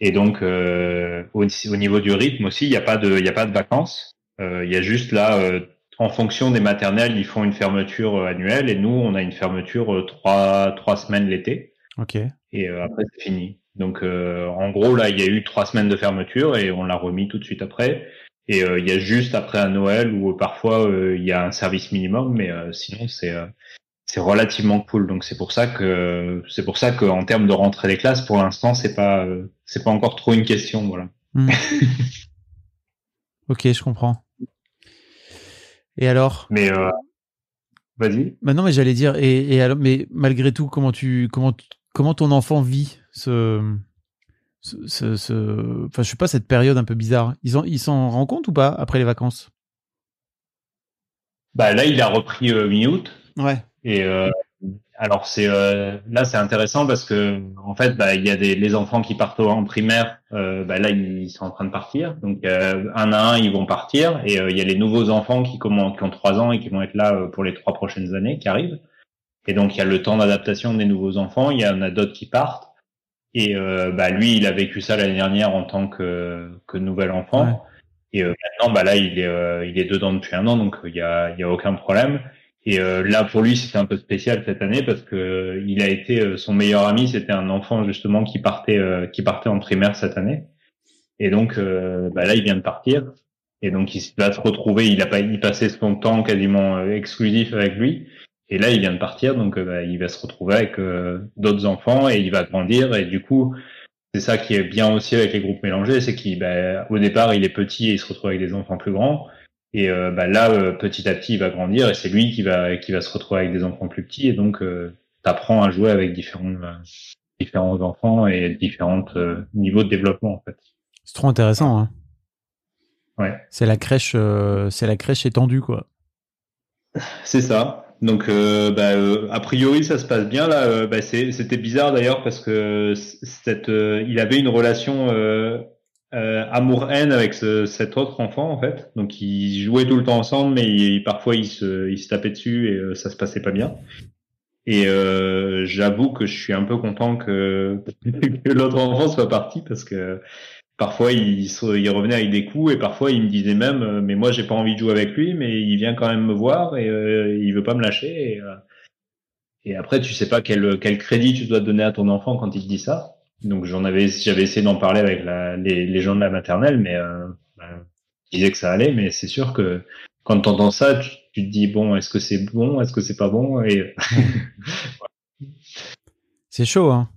Et donc au, au, niveau du rythme aussi, il n'y a pas de, y a pas de vacances. Il y a juste là, en fonction des maternelles, ils font une fermeture annuelle, et nous, on a une fermeture trois trois semaines l'été. Ok. Et après c'est fini. Donc euh, en gros là il y a eu trois semaines de fermeture et on l'a remis tout de suite après. Et euh, il y a juste après un Noël où euh, parfois il y a un service minimum, mais sinon c'est c'est relativement cool. Donc c'est pour ça que c'est pour ça qu'en termes de rentrée des classes, pour l'instant c'est pas c'est pas encore trop une question, voilà. Hmm. ok, je comprends. Et alors? Mais vas-y. Bah non, mais j'allais dire et, et alors, mais malgré tout, comment tu comment comment ton enfant vit? Ce, ce, ce, enfin, je sais pas, cette période un peu bizarre. Ils s'en ils rendent compte ou pas après les vacances? Bah là, il a repris euh, mi-août. Ouais. Et euh, alors c'est euh, là c'est intéressant parce que en fait bah il y a des les enfants qui partent en primaire bah là ils sont en train de partir donc un à un ils vont partir et il y a les nouveaux enfants qui commencent qui ont trois ans et qui vont être là pour les trois prochaines années qui arrivent et donc il y a le temps d'adaptation des nouveaux enfants il y en a d'autres qui partent Et euh, bah lui, il a vécu ça l'année dernière en tant que, que nouvel enfant. Et euh, maintenant, bah là, il est, euh, il est dedans depuis un an, donc il y a, il y a aucun problème. Et là, pour lui, c'était un peu spécial cette année parce que il a été son meilleur ami, c'était un enfant justement qui partait, qui partait en primaire cette année. Et donc, bah là, il vient de partir. Et donc, il va se retrouver. Il a pas, il passait son temps quasiment exclusif avec lui. Et là, il vient de partir, donc bah, il va se retrouver avec d'autres enfants et il va grandir. Et du coup, c'est ça qui est bien aussi avec les groupes mélangés, c'est qu'au bah, départ, il est petit et il se retrouve avec des enfants plus grands. Et euh, bah, là, euh, petit à petit, il va grandir et c'est lui qui va qui va se retrouver avec des enfants plus petits. Et donc, euh, tu apprends à jouer avec différents différents enfants et différents niveaux de développement en fait. C'est trop intéressant. Hein. Ouais. C'est la crèche, c'est la crèche étendue quoi. C'est ça. Donc, euh, bah, euh, a priori, ça se passe bien là. Euh, bah, c'était bizarre d'ailleurs parce que cette, il avait une relation amour-haine avec cet autre enfant en fait. Donc, ils jouaient tout le temps ensemble, mais parfois ils se, ils se tapaient dessus et ça se passait pas bien. Et j'avoue que je suis un peu content que, que l'autre enfant soit parti parce que Parfois, il, il, revenait avec des coups et parfois, il me disait même, euh, mais moi, j'ai pas envie de jouer avec lui, mais il vient quand même me voir et euh, il veut pas me lâcher. Et, euh, et, après, tu sais pas quel, quel crédit tu dois donner à ton enfant quand il te dit ça. Donc, j'en avais, j'avais essayé d'en parler avec la, les, gens de la maternelle, mais euh, ben, ils disaient que ça allait. Mais c'est sûr que quand tu entends ça, tu, tu, te dis bon, est-ce que c'est bon, est-ce que c'est pas bon Et c'est chaud, hein.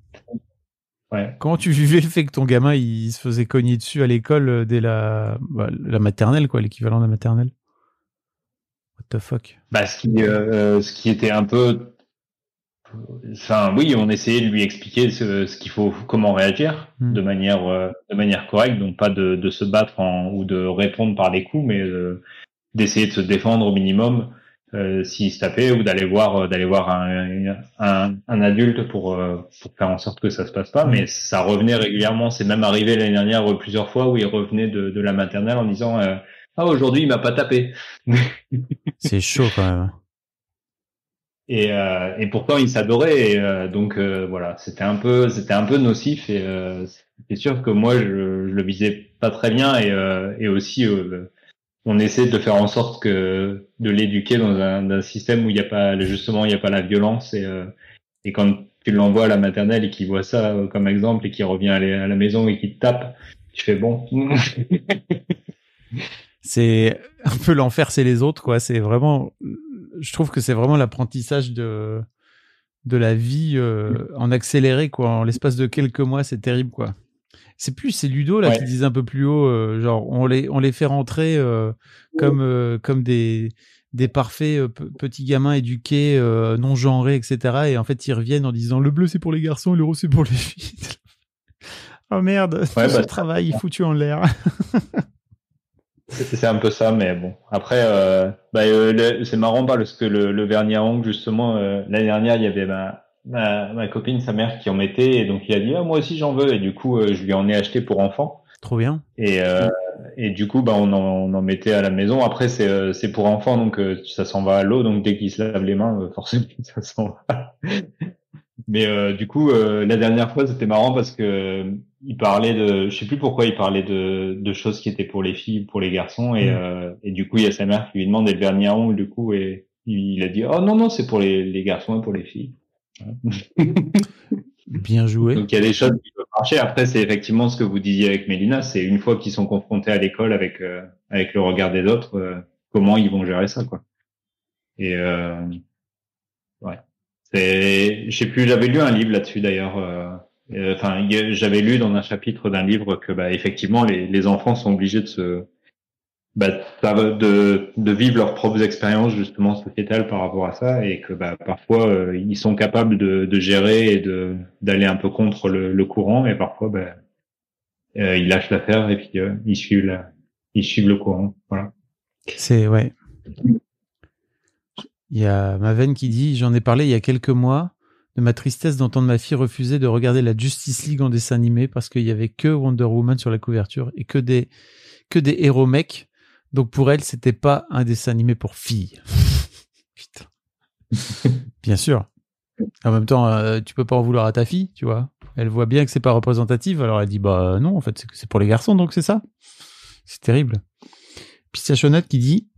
Comment tu vivais le fait que ton gamin il se faisait cogner dessus à l'école euh, dès la, bah, la maternelle, quoi, l'équivalent de la maternelle? What the fuck? Bah, ce, qui, euh, ce qui était un peu. Enfin, oui, on essayait de lui expliquer ce, ce qu'il faut, comment réagir hmm. de manière euh, de manière correcte, donc pas de, de se battre en, ou de répondre par les coups, mais d'essayer de se défendre au minimum euh, s'il se tapait ou d'aller voir euh, d'aller voir un, un, un, adulte pour, euh, pour faire en sorte que ça se passe pas. Mais ça revenait régulièrement. C'est même arrivé l'année dernière plusieurs fois où il revenait de, de la maternelle en disant ah aujourd'hui il m'a pas tapé c'est chaud quand même. Et, et pourtant il s'adorait. Et donc voilà. C'était un peu c'était un peu nocif. Et c'est sûr que moi je, je, le visais pas très bien. Et, et aussi on essaie de faire en sorte que de l'éduquer dans un, système où il n'y a pas justement il n'y a pas la violence et, euh, et quand tu l'envoies à la maternelle et qu'il voit ça euh, comme exemple et qu'il revient à la maison et qu'il te tape, tu fais bon. c'est un peu l'enfer, c'est les autres quoi. C'est vraiment, je trouve que c'est vraiment l'apprentissage de de la vie euh, en accéléré quoi. En l'espace de quelques mois, c'est terrible quoi c'est plus c'est Ludo là qui disait un peu plus haut euh, genre on les on les fait rentrer euh, comme euh, comme des des parfaits petits gamins éduqués non genrés etc et en fait ils reviennent en disant le bleu c'est pour les garçons et le rose c'est pour les filles. Oh merde ouais, ce bah, travail il foutu en l'air. C'est un peu ça mais bon. Après bah, c'est marrant parce que le, le vernis à ongles justement l'année dernière il y avait ma ma, copine, sa mère qui en mettait, et donc il a dit ah, moi aussi j'en veux, et du coup euh, je lui en ai acheté pour enfants. Trop bien. Et, euh, et du coup bah on en, on en mettait à la maison. Après c'est euh, c'est pour enfants donc ça s'en va à l'eau, donc dès qu'il se lave les mains forcément ça s'en va. Mais du coup la dernière fois c'était marrant parce que il parlait de, je sais plus pourquoi il parlait de, de choses qui étaient pour les filles, pour les garçons, et, mm. et du coup il y a sa mère qui lui demande le vernis à ongles du coup et il a dit oh non non c'est pour les, les garçons et pour les filles. Bien joué. Donc il y a des choses qui peuvent marcher. Après, c'est effectivement ce que vous disiez avec Mélina, c'est une fois qu'ils sont confrontés à l'école avec euh, avec le regard des autres, euh, comment ils vont gérer ça, quoi. Et euh, ouais, c'est, je plus, j'avais lu un livre là-dessus d'ailleurs. Euh, enfin, j'avais lu dans un chapitre d'un livre que, bah, effectivement, les enfants sont obligés de se bah, de, de vivre leurs propres expériences justement sociétales par rapport à ça et que bah, parfois euh, ils sont capables de, de gérer et de d'aller un peu contre le, le courant et parfois bah, euh, ils lâchent l'affaire et puis euh, ils suivent la, ils suivent le courant voilà. C'est ouais. Il y a Maven qui dit j'en ai parlé il y a quelques mois de ma tristesse d'entendre ma fille refuser de regarder la Justice League en dessin animé parce qu'il y avait que Wonder Woman sur la couverture et que des que des héros mecs donc pour elle, c'était pas un dessin animé pour filles. Putain. Bien sûr. En même temps, euh, tu peux pas en vouloir à ta fille, tu vois. Elle voit bien que c'est pas représentatif, alors elle dit bah non, en fait c'est pour les garçons, donc c'est ça. C'est terrible. Puis Sachonnette qui dit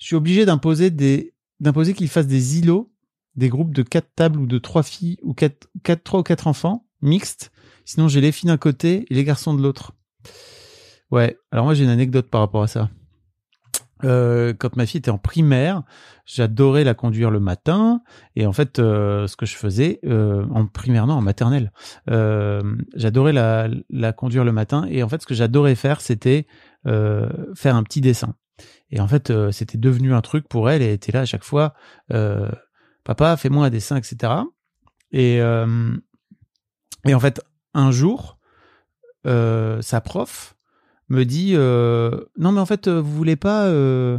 je suis obligé d'imposer des d'imposer qu'ils fassent des îlots, des groupes de quatre tables ou de trois filles ou quatre, quatre trois ou quatre enfants mixtes. Sinon j'ai les filles d'un côté et les garçons de l'autre. Ouais. Alors moi j'ai une anecdote par rapport à ça. Euh, quand ma fille était en primaire, j'adorais la conduire le matin. Et en fait, euh, ce que je faisais euh, en primaire, non, en maternelle, euh, j'adorais la, la conduire le matin. Et en fait, ce que j'adorais faire, c'était euh, faire un petit dessin. Et en fait, c'était devenu un truc pour elle. Et elle était là à chaque fois, papa, fais-moi un dessin, etc. Et et en fait, un jour, sa prof me dit euh, non mais en fait euh, vous voulez pas euh,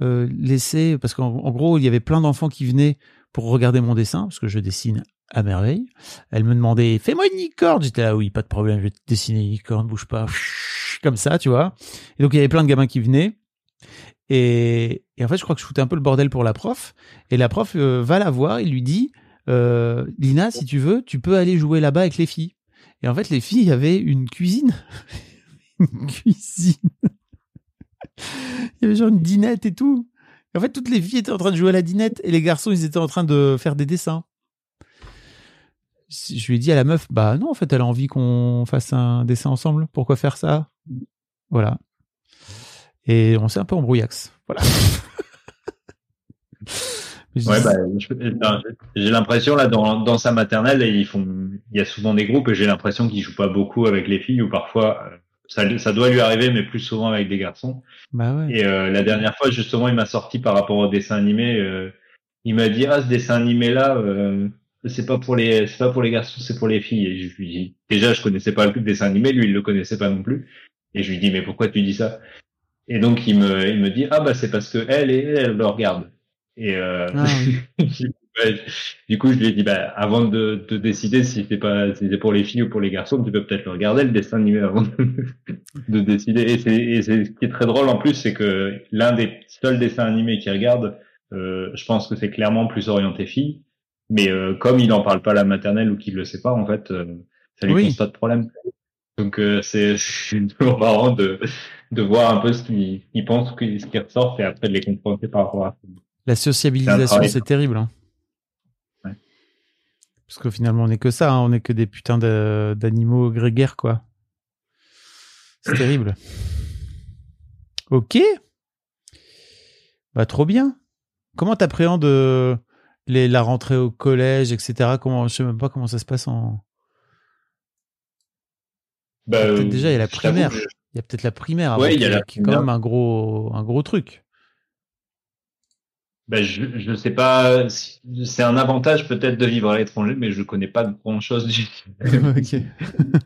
laisser parce qu'en en gros il y avait plein d'enfants qui venaient pour regarder mon dessin parce que je dessine à merveille. Elle me demandait fais-moi une licorne. J'étais là oui pas de problème je vais dessiner une licorne bouge pas comme ça tu vois. Et donc il y avait plein de gamins qui venaient et, en fait je crois que je foutais un peu le bordel pour la prof et la prof va la voir et lui dit Lina si tu veux tu peux aller jouer là-bas avec les filles. Et en fait les filles avaient une cuisine une cuisine. Il y avait genre une dinette et tout. Et en fait, toutes les filles étaient en train de jouer à la dinette et les garçons, ils étaient en train de faire des dessins. Je lui ai dit à la meuf, bah non, en fait, elle a envie qu'on fasse un dessin ensemble. Pourquoi faire ça? Voilà. Et on s'est un peu embrouillax. Voilà. Ouais, bah, je- j'ai l'impression là dans, dans sa maternelle, ils font, il y a souvent des groupes et j'ai l'impression qu'ils jouent pas beaucoup avec les filles ou parfois euh, ça, ça doit lui arriver, mais plus souvent avec des garçons. bah ouais. Et euh, la dernière fois, justement, il m'a sorti par rapport au dessin animé. euh, il m'a dit ah ce dessin animé là, euh, c'est pas pour les, c'est pas pour les garçons, c'est pour les filles. Et je lui dis déjà je connaissais pas le dessin animé, lui il le connaissait pas non plus. Et je lui dis mais pourquoi tu dis ça? Et donc il me, il me dit ah bah c'est parce que elle et elle, elle le regarde. Et euh, Ah ouais, du coup je lui ai dit bah avant de, de décider si c'est pas si c'est pour les filles ou pour les garçons, tu peux peut-être le regarder le dessin animé avant de, de décider. Et c'est, et c'est ce qui est très drôle en plus, c'est que l'un des seuls dessins animés qu'il regarde, euh, je pense que c'est clairement plus orienté filles. Mais euh, comme il n'en parle pas à la maternelle ou qu'il le sait pas, en fait, euh, ça lui Oui. pose pas de problème. Donc euh, c'est c'est toujours marrant de de voir un peu ce qu'il il pense, ce qui ressort, et après de les confronter par rapport à ça. La C'est sociabilisation, travail. c'est terrible. Hein. Parce que finalement, on n'est que ça. hein. On n'est que des putains de- d'animaux grégaires, quoi. C'est terrible. Ok. Bah, trop bien. Comment t'appréhendes euh, les, la rentrée au collège, etc. Comment, je sais même pas comment ça se passe en. Bah, Peut-être déjà, il y a la primaire. Il y a peut-être la primaire, Ouais, il y a qui, la qui est quand même un gros, un gros truc. Ben, je je sais pas, si- c'est un avantage peut-être de vivre à l'étranger, mais je connais pas grand chose du.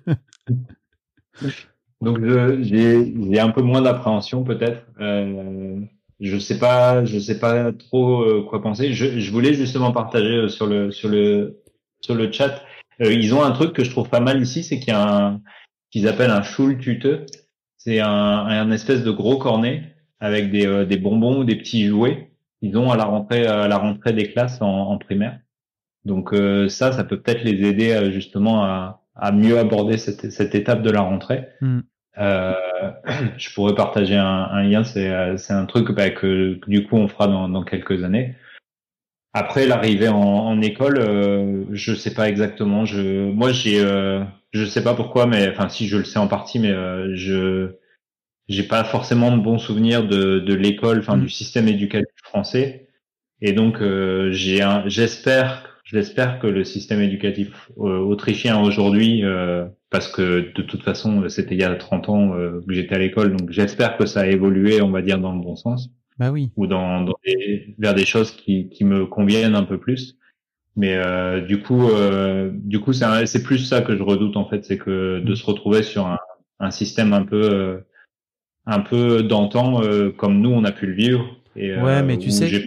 Donc je- j'ai j'ai un peu moins d'appréhension peut-être. Euh, je sais pas, je sais pas trop euh, quoi penser. Je, je voulais justement partager euh, sur le sur le sur le chat. Euh, ils ont un truc que je trouve pas mal ici, c'est qu'il y a un qu'ils appellent un Schultüte. C'est un, un espèce de gros cornet avec des euh, des bonbons ou des petits jouets. Ils ont à la rentrée à la rentrée des classes en, en primaire. Donc euh, ça, ça peut peut-être les aider euh, justement à, à mieux aborder cette, cette étape de la rentrée. Hmm. Euh, je pourrais partager un, un lien. C'est un truc bah, que, que du coup on fera dans, dans quelques années. Après l'arrivée en, en école, euh, je sais pas exactement. Je moi j'ai euh, je sais pas pourquoi, mais enfin si je le sais en partie, mais euh, je j'ai pas forcément de bons souvenirs de, de l'école, enfin Mm. du système éducatif français. Et donc euh, j'ai un, j'espère, j'espère que le système éducatif euh, autrichien aujourd'hui, euh, parce que de toute façon c'était il y a 30 ans euh, que j'étais à l'école, donc j'espère que ça a évolué, on va dire dans le bon sens Bah oui. ou dans, dans des- vers des choses qui, qui me conviennent un peu plus. Mais euh, du coup, euh, du coup, c'est un- c'est plus ça que je redoute en fait, c'est que de se retrouver sur un, un système un peu, euh, un peu d'antan euh, comme nous on a pu le vivre. Et, Ouais, euh, mais tu sais-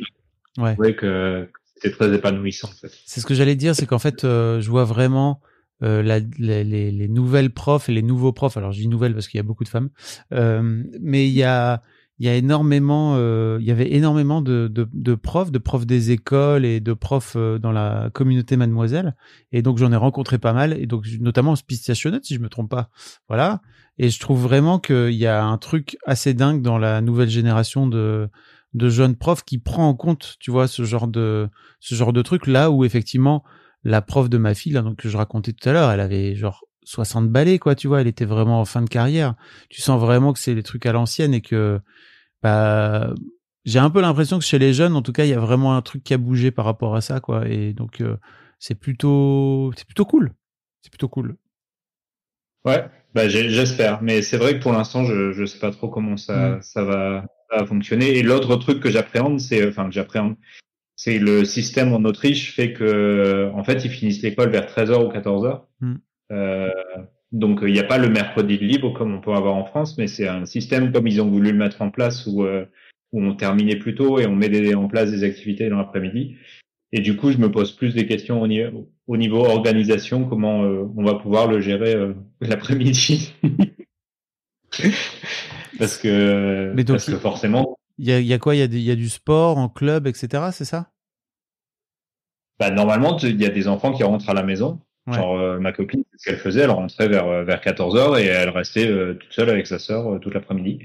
Ouais. trouvé que c'était très épanouissant en fait. C'est ce que j'allais dire, c'est qu'en fait, euh, je vois vraiment euh, la- les, les- les nouvelles profs et les nouveaux profs. Alors, je dis nouvelles parce qu'il y a beaucoup de femmes, euh, mais il y a il y a énormément, euh, il y avait énormément de, de, de, profs, de profs des écoles et de profs dans la communauté Mademoiselle. Et donc j'en ai rencontré pas mal, et donc notamment en stationnette, si je me trompe pas. Voilà. Et je trouve vraiment qu'il y a un truc assez dingue dans la nouvelle génération de de jeunes profs qui prend en compte, tu vois, ce genre de ce genre de truc là où effectivement la prof de ma fille, là, donc que je racontais tout à l'heure, elle avait genre 60 balais, quoi, tu vois, elle était vraiment en fin de carrière. Tu sens vraiment que c'est des trucs à l'ancienne et que, bah, j'ai un peu l'impression que chez les jeunes, en tout cas, il y a vraiment un truc qui a bougé par rapport à ça, quoi. Et donc, euh, c'est plutôt, c'est plutôt cool. C'est plutôt cool. Ouais, bah, j'espère. Mais c'est vrai que pour l'instant, je, je sais pas trop comment ça, mm. ça va, ça va fonctionner. Et l'autre truc que j'appréhende, c'est, enfin, que j'appréhende, c'est le système en Autriche fait que, en fait, ils finissent l'école vers 13h ou 14h. Euh, donc il n'y a pas le mercredi de libre comme on peut avoir en France, mais c'est un système comme ils ont voulu le mettre en place où, euh, où on terminait plus tôt et on met des, en place des activités dans l'après-midi. Et du coup, je me pose plus des questions au niveau, au niveau organisation, comment euh, on va pouvoir le gérer l'après-midi. parce que, mais donc, parce que forcément. Il y a, y a, quoi? Il y, y a, du sport en club, etc. C'est ça? Bah, Normalement, il y a des enfants qui rentrent à la maison. Genre, euh, ma copine, ce qu'elle faisait, elle rentrait vers, euh, vers 14 heures et elle restait euh, toute seule avec sa sœur toute l'après-midi.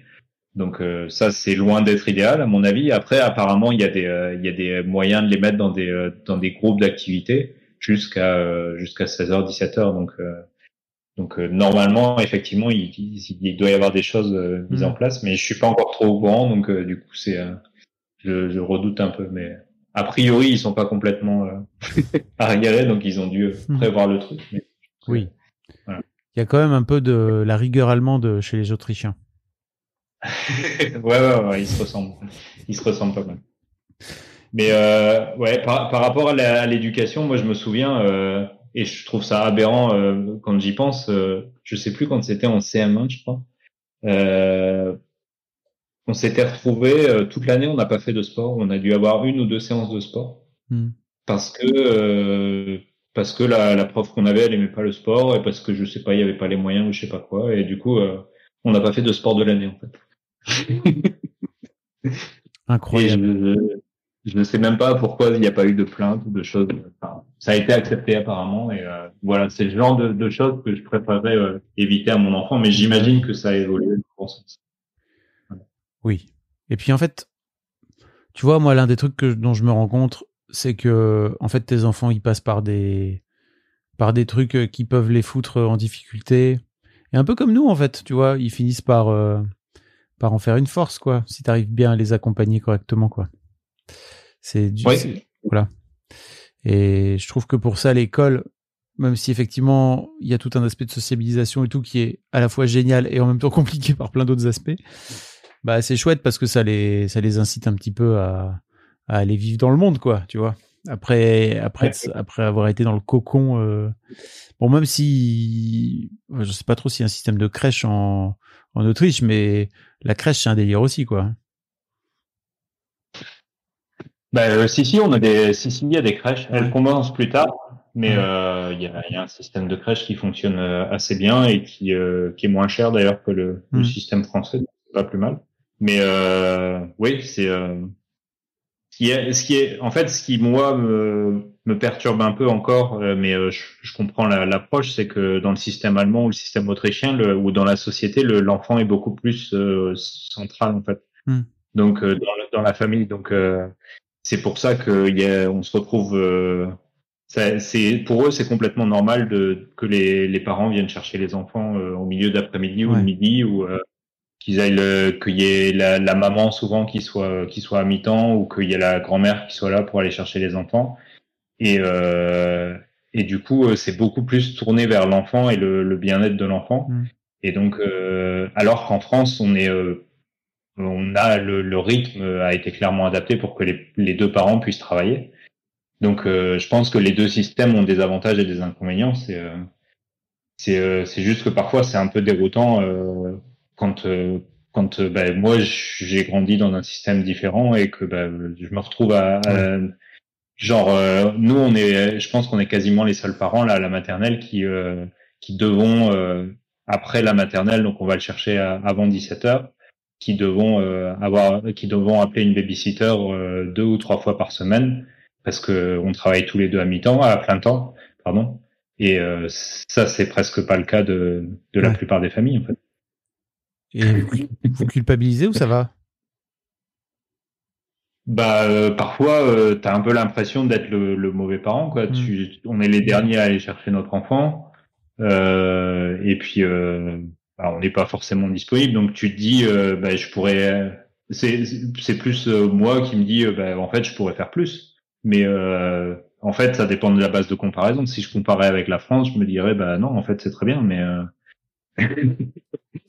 Donc ça, c'est loin d'être idéal, à mon avis. Après, apparemment, il y a des, il y a des moyens de les mettre dans des, dans des groupes d'activités jusqu'à jusqu'à 16h, 17h. Donc, donc normalement, effectivement, il, il, doit y avoir des choses mises en mmh. place, mais je suis pas encore trop au courant, donc du coup, c'est, je, je redoute un peu, mais a priori, ils sont pas complètement euh, arriérés, donc ils ont dû hmm. prévoir le truc. oui. Il y a quand même un peu de la rigueur allemande chez les Autrichiens. Ouais, ouais, ouais, ils se ressemblent. Ils se ressemblent pas mal. Mais euh, ouais, par, par, rapport à l'éducation, moi je me souviens euh, et je trouve ça aberrant euh, quand j'y pense. Euh, je sais plus quand c'était en CM1, je crois. Euh, on s'était retrouvé euh, toute l'année, on n'a pas fait de sport. On a dû avoir une ou deux séances de sport hmm. parce que euh, parce que la, la prof qu'on avait, elle aimait pas le sport et parce que je sais pas, il y avait pas les moyens ou je sais pas quoi. Et du coup, euh, on n'a pas fait de sport de l'année en fait. Incroyable. Je, ne sais même pas pourquoi il n'y a pas eu de plainte ou de choses. ça a été accepté apparemment et voilà, c'est le genre de, choses que je préférerais éviter à mon enfant, mais j'imagine que ça a évolué dans sens. Oui. Et puis en fait, tu vois, moi, l'un des trucs que, dont je me rends compte, c'est que en fait, tes enfants, ils passent par des par des trucs euh, qui peuvent les foutre en difficulté. Et un peu comme nous, en fait, tu vois, ils finissent par euh, par en faire une force, quoi. Si t'arrives bien à les accompagner correctement, quoi. C'est du voilà. Et je trouve que pour ça, l'école, même si effectivement il y a tout un aspect de sociabilisation et tout qui est à la fois génial et en même temps compliqué par plein d'autres aspects, bah c'est chouette parce que ça les ça les incite un petit peu à, à aller vivre dans le monde quoi tu vois après après après avoir été dans le cocon euh... bon même si je sais pas trop s'il y a un système de crèche en en Autriche mais la crèche c'est un délire aussi quoi. Bah, euh, si si on a des si si il y a des crèches. Elles commencent plus tard mais euh, il y, a, y, a, un système de crèche qui fonctionne euh, assez bien et qui euh, qui est moins cher d'ailleurs que le, le mmh. système français pas plus mal. Mais euh, oui, c'est euh, ce qui est, ce qui est, en fait, ce qui moi me, me perturbe un peu encore, euh, mais euh, je, je, comprends l'approche, c'est que dans le système allemand ou le système autrichien, le, ou dans la société, l'enfant est beaucoup plus euh, central en fait. Hmm. Donc dans, dans, la famille, donc c'est pour ça que y a, on se retrouve. c'est pour eux, c'est complètement normal de que les, les parents viennent chercher les enfants au milieu d'après-midi ou midi ou qu'ils aillent qu'il y ait la, la, maman souvent qui soit qui soit à mi-temps ou qu'il y ait la grand-mère qui soit là pour aller chercher les enfants et euh, et du coup euh, c'est beaucoup plus tourné vers l'enfant et le, le bien-être de l'enfant. Mmh. et donc euh, alors qu'en France on est euh, on a le, le, rythme a été clairement adapté pour que les, les deux parents puissent travailler. Donc je pense que les deux systèmes ont des avantages et des inconvénients. C'est juste que parfois c'est un peu déroutant quand quand bah, moi j'ai grandi dans un système différent et que bah, je me retrouve à, genre euh, nous on est je pense qu'on est quasiment les seuls parents là à la maternelle qui qui devons après la maternelle donc on va le chercher avant 17 heures qui devront euh, avoir, qui devront appeler une babysitter euh, deux ou trois fois par semaine parce que on travaille tous les deux à mi-temps, à plein temps, pardon. Et euh, ça, c'est presque pas le cas de, de la Ouais. plupart des familles en fait. Et vous culpabilisez ou ça va? Bah euh, parfois, euh, t'as un peu l'impression d'être le, le mauvais parent, quoi. Mm. Tu, on est les derniers à aller chercher notre enfant, euh, et puis euh, bah, on n'est pas forcément disponible, donc tu te dis, euh, bah, je pourrais. C'est c'est plus euh, moi qui me dis, bah, en fait, je pourrais faire plus. Mais euh, en fait, ça dépend de la base de comparaison. Si je comparais avec la France, je me dirais, bah non, en fait, c'est très bien, mais euh,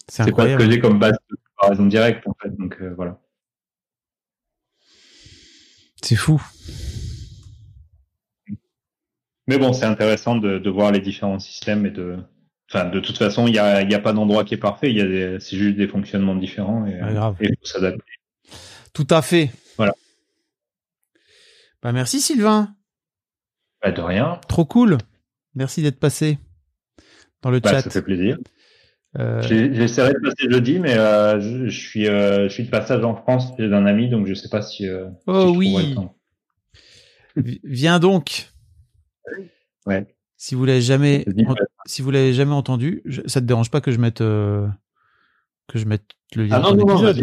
C'est pas ce que j'ai comme base de comparaison directe, en fait. Donc euh, voilà. C'est fou. Mais bon, c'est intéressant de, de voir les différents systèmes et de. Enfin, de toute façon, il y a, y a pas d'endroit qui est parfait. Il y a des, c'est juste des fonctionnements différents et il faut s'adapter. Tout à fait. Voilà. Bah merci Sylvain. Bah, de rien. Trop cool. Merci d'être passé dans le Bah, chat. ça fait plaisir. Euh, J'essaierai de passer jeudi, mais euh, je, je suis, euh, je suis de passage en France chez un ami, donc je sais pas si. Oh si oui. le temps. viens donc. Ouais. Si vous l'avez jamais, en- si vous l'avez jamais entendu, je- ça te dérange pas que je mette euh, que je mette le lien Ah non, non, non.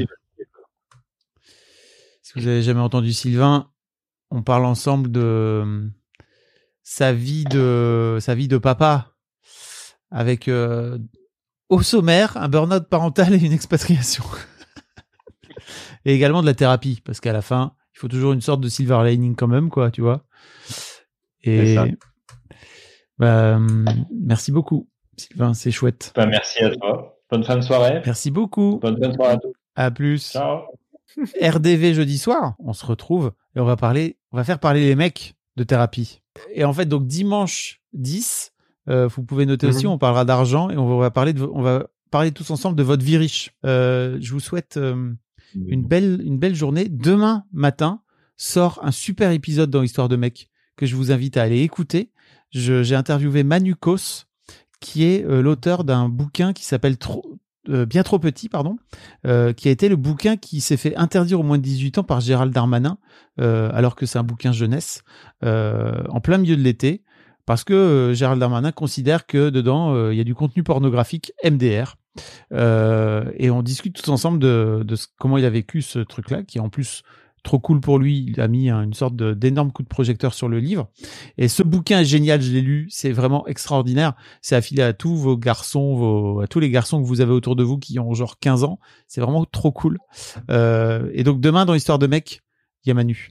Si vous avez jamais entendu Sylvain, on parle ensemble de sa vie de sa vie de papa avec euh, au sommaire un burn-out parental et une expatriation. et également de la thérapie parce qu'à la fin, il faut toujours une sorte de silver lining quand même quoi, tu vois. Et C'est ça. bah, hum, merci beaucoup Sylvain, c'est chouette. Bah, merci à toi. Bonne fin de soirée. Merci beaucoup. Bonne fin de soirée à tous. À plus. Ciao. RDV jeudi soir, on se retrouve et on va parler, on va faire parler les mecs de thérapie. Et en fait, donc dimanche 10, euh, vous pouvez noter aussi, Mhm. on parlera d'argent et on va parler de, on va parler tous ensemble de votre vie riche. Euh, je vous souhaite euh, une belle, une belle journée. Demain matin sort un super épisode dans Histoire de mec que je vous invite à aller écouter. J'ai interviewé Manu Kos, qui est l'auteur d'un bouquin qui s'appelle Trop- euh, Bien trop petit, pardon, euh, qui a été le bouquin qui s'est fait interdire au moins de 18 ans par Gérald Darmanin, euh, alors que c'est un bouquin jeunesse, en plein milieu de l'été, parce que euh, Gérald Darmanin considère que dedans, euh, il y a du contenu pornographique MDR. Euh, et on discute tous ensemble de, comment il a vécu ce truc-là, qui est en plus trop cool pour lui. Il a mis un- une sorte d'énorme coup de projecteur sur le livre. Et ce bouquin est génial, je l'ai lu, c'est vraiment extraordinaire. C'est affilé à tous vos garçons, vos, à tous les garçons que vous avez autour de vous qui ont genre 15 ans. C'est vraiment trop cool. Et donc demain, dans Histoire de mec, il y a Manu.